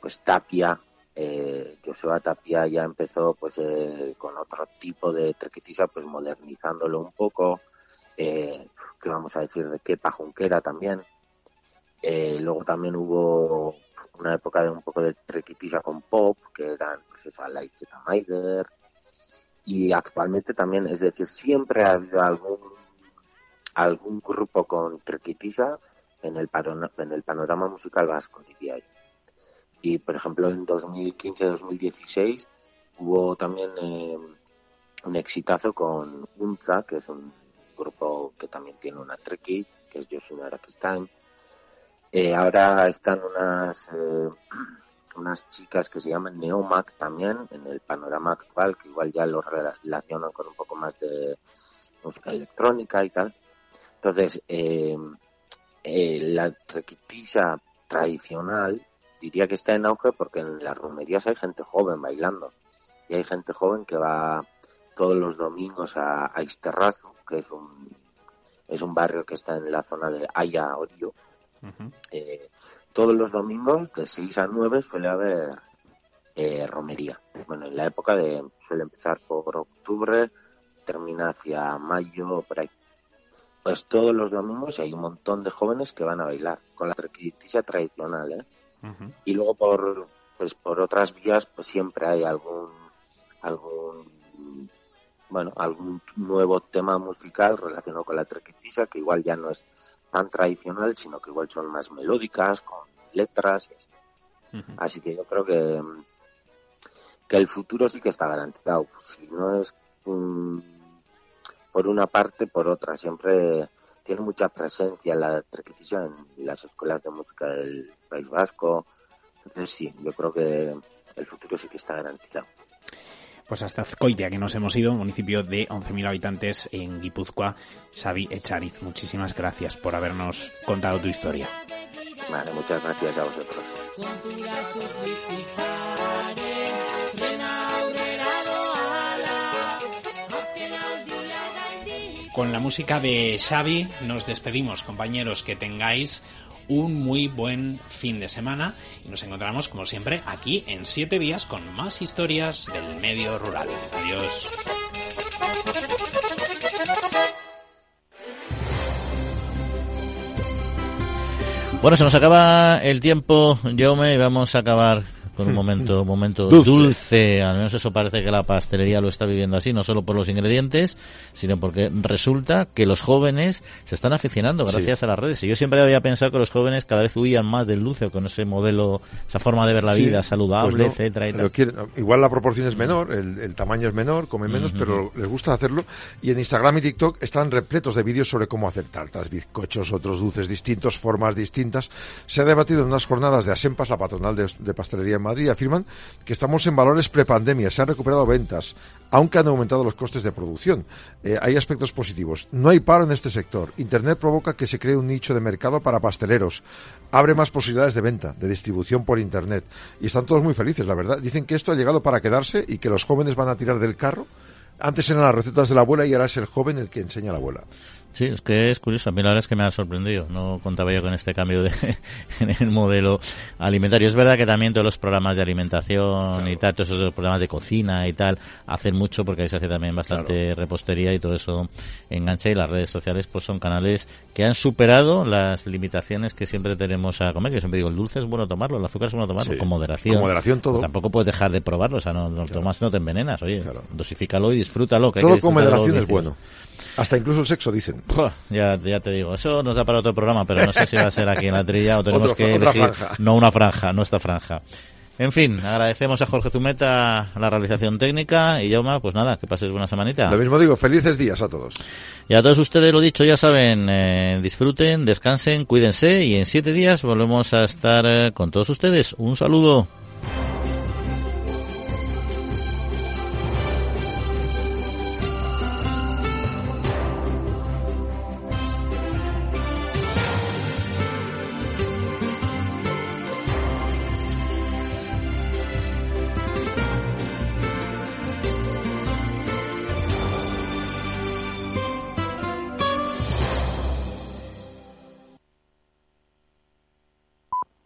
[SPEAKER 10] pues Tapia, eh, Joshua Tapia ya empezó pues eh, con otro tipo de trequetilla, pues modernizándolo un poco, eh, que vamos a decir de qué pajunquera también. Luego también hubo una época de un poco de trequetilla con pop, que eran pues esa Light Maider, y actualmente también, es decir, siempre ha habido algún algún grupo con trequitisa en el, en el panorama musical vasco, diría yo. Y, por ejemplo, en 2015-2016 hubo también eh, un exitazo con UNZA, que es un grupo que también tiene una trequi, que es Yoshina Arakistan. Eh, ahora están unas... Eh, unas chicas que se llaman Neomac también en el panorama actual, que igual ya lo relacionan con un poco más de música electrónica y tal. Entonces, eh, eh, la trequitilla tradicional diría que está en auge porque en las romerías hay gente joven bailando. Y hay gente joven que va todos los domingos a, a que es un, es un barrio que está en la zona de Haya Orio todos los domingos de 6 a 9 suele haber eh, romería. Bueno, en la época de suele empezar por octubre, termina hacia mayo, por ahí. Pues todos los domingos hay un montón de jóvenes que van a bailar con la trequitilla tradicional, ¿eh? Y luego por pues por otras vías pues siempre hay algún algún bueno, algún nuevo tema musical relacionado con la trequitilla que igual ya no es tan tradicional, sino que igual son más melódicas, con letras. Y así. así que yo creo que, que el futuro sí que está garantizado. Si no es por una parte, por otra. Siempre tiene mucha presencia la trequitilla en las escuelas de música del País Vasco. Entonces sí, yo creo que el futuro sí que está garantizado
[SPEAKER 9] pues hasta Azcoitia, que nos hemos ido, un municipio de 11.000 habitantes en Guipúzcoa, Xavi Echariz. Muchísimas gracias por habernos contado tu historia.
[SPEAKER 10] Vale, muchas gracias a vosotros.
[SPEAKER 9] Con la música de Xavi nos despedimos, compañeros, que tengáis un muy buen fin de semana y nos encontramos como siempre aquí en siete días con más historias del medio rural. Adiós.
[SPEAKER 2] Bueno, se nos acaba el tiempo, Jaume, y vamos a acabar con un momento, momento dulce. Al menos eso parece que la pastelería lo está viviendo así, no solo por los ingredientes, sino porque resulta que los jóvenes se están aficionando gracias a las redes. Y yo siempre había pensado que los jóvenes cada vez huían más del dulce con ese modelo, esa forma de ver la vida saludable, pues etcétera.
[SPEAKER 3] igual la proporción es menor, el, tamaño es menor, comen menos, pero les gusta hacerlo. Y en Instagram y TikTok están repletos de vídeos sobre cómo hacer tartas, bizcochos, otros dulces distintos, formas distintas. Se ha debatido en unas jornadas de Asempas, la patronal de, de pastelería Madrid afirman que estamos en valores prepandemia, se han recuperado ventas, aunque han aumentado los costes de producción. Eh, hay aspectos positivos. No hay paro en este sector. Internet provoca que se cree un nicho de mercado para pasteleros. Abre más posibilidades de venta, de distribución por Internet. Y están todos muy felices, la verdad. Dicen que esto ha llegado para quedarse y que los jóvenes van a tirar del carro. Antes eran las recetas de la abuela y ahora es el joven el que enseña a la abuela.
[SPEAKER 2] Sí, es que es curioso. A mí la verdad es que me ha sorprendido. No contaba yo con este cambio de, en el modelo alimentario. Es verdad que también todos los programas de alimentación y tal, todos esos programas de cocina y tal, hacen mucho porque ahí se hace también bastante repostería y todo eso engancha. Y las redes sociales pues son canales que han superado las limitaciones que siempre tenemos a comer. Que siempre digo, el dulce es bueno tomarlo, el azúcar es bueno tomarlo, con moderación.
[SPEAKER 3] Con moderación todo.
[SPEAKER 2] tampoco puedes dejar de probarlo, o sea, no, no tomas no te envenenas. Oye, dosifícalo y disfrútalo. Que
[SPEAKER 3] todo con moderación es bueno. Hasta incluso el sexo, dicen.
[SPEAKER 2] ya, ya te digo, eso nos da para otro programa, pero no sé si va a ser aquí en la trilla o tenemos que elegir. No una franja, no esta franja. En fin, agradecemos a Jorge Zumeta la realización técnica y Yauma, pues nada, que pases buena semanita.
[SPEAKER 3] Lo mismo digo, felices días a todos.
[SPEAKER 2] Y a todos ustedes lo dicho, ya saben, eh, disfruten, descansen, cuídense y en siete días volvemos a estar eh, con todos ustedes. Un saludo.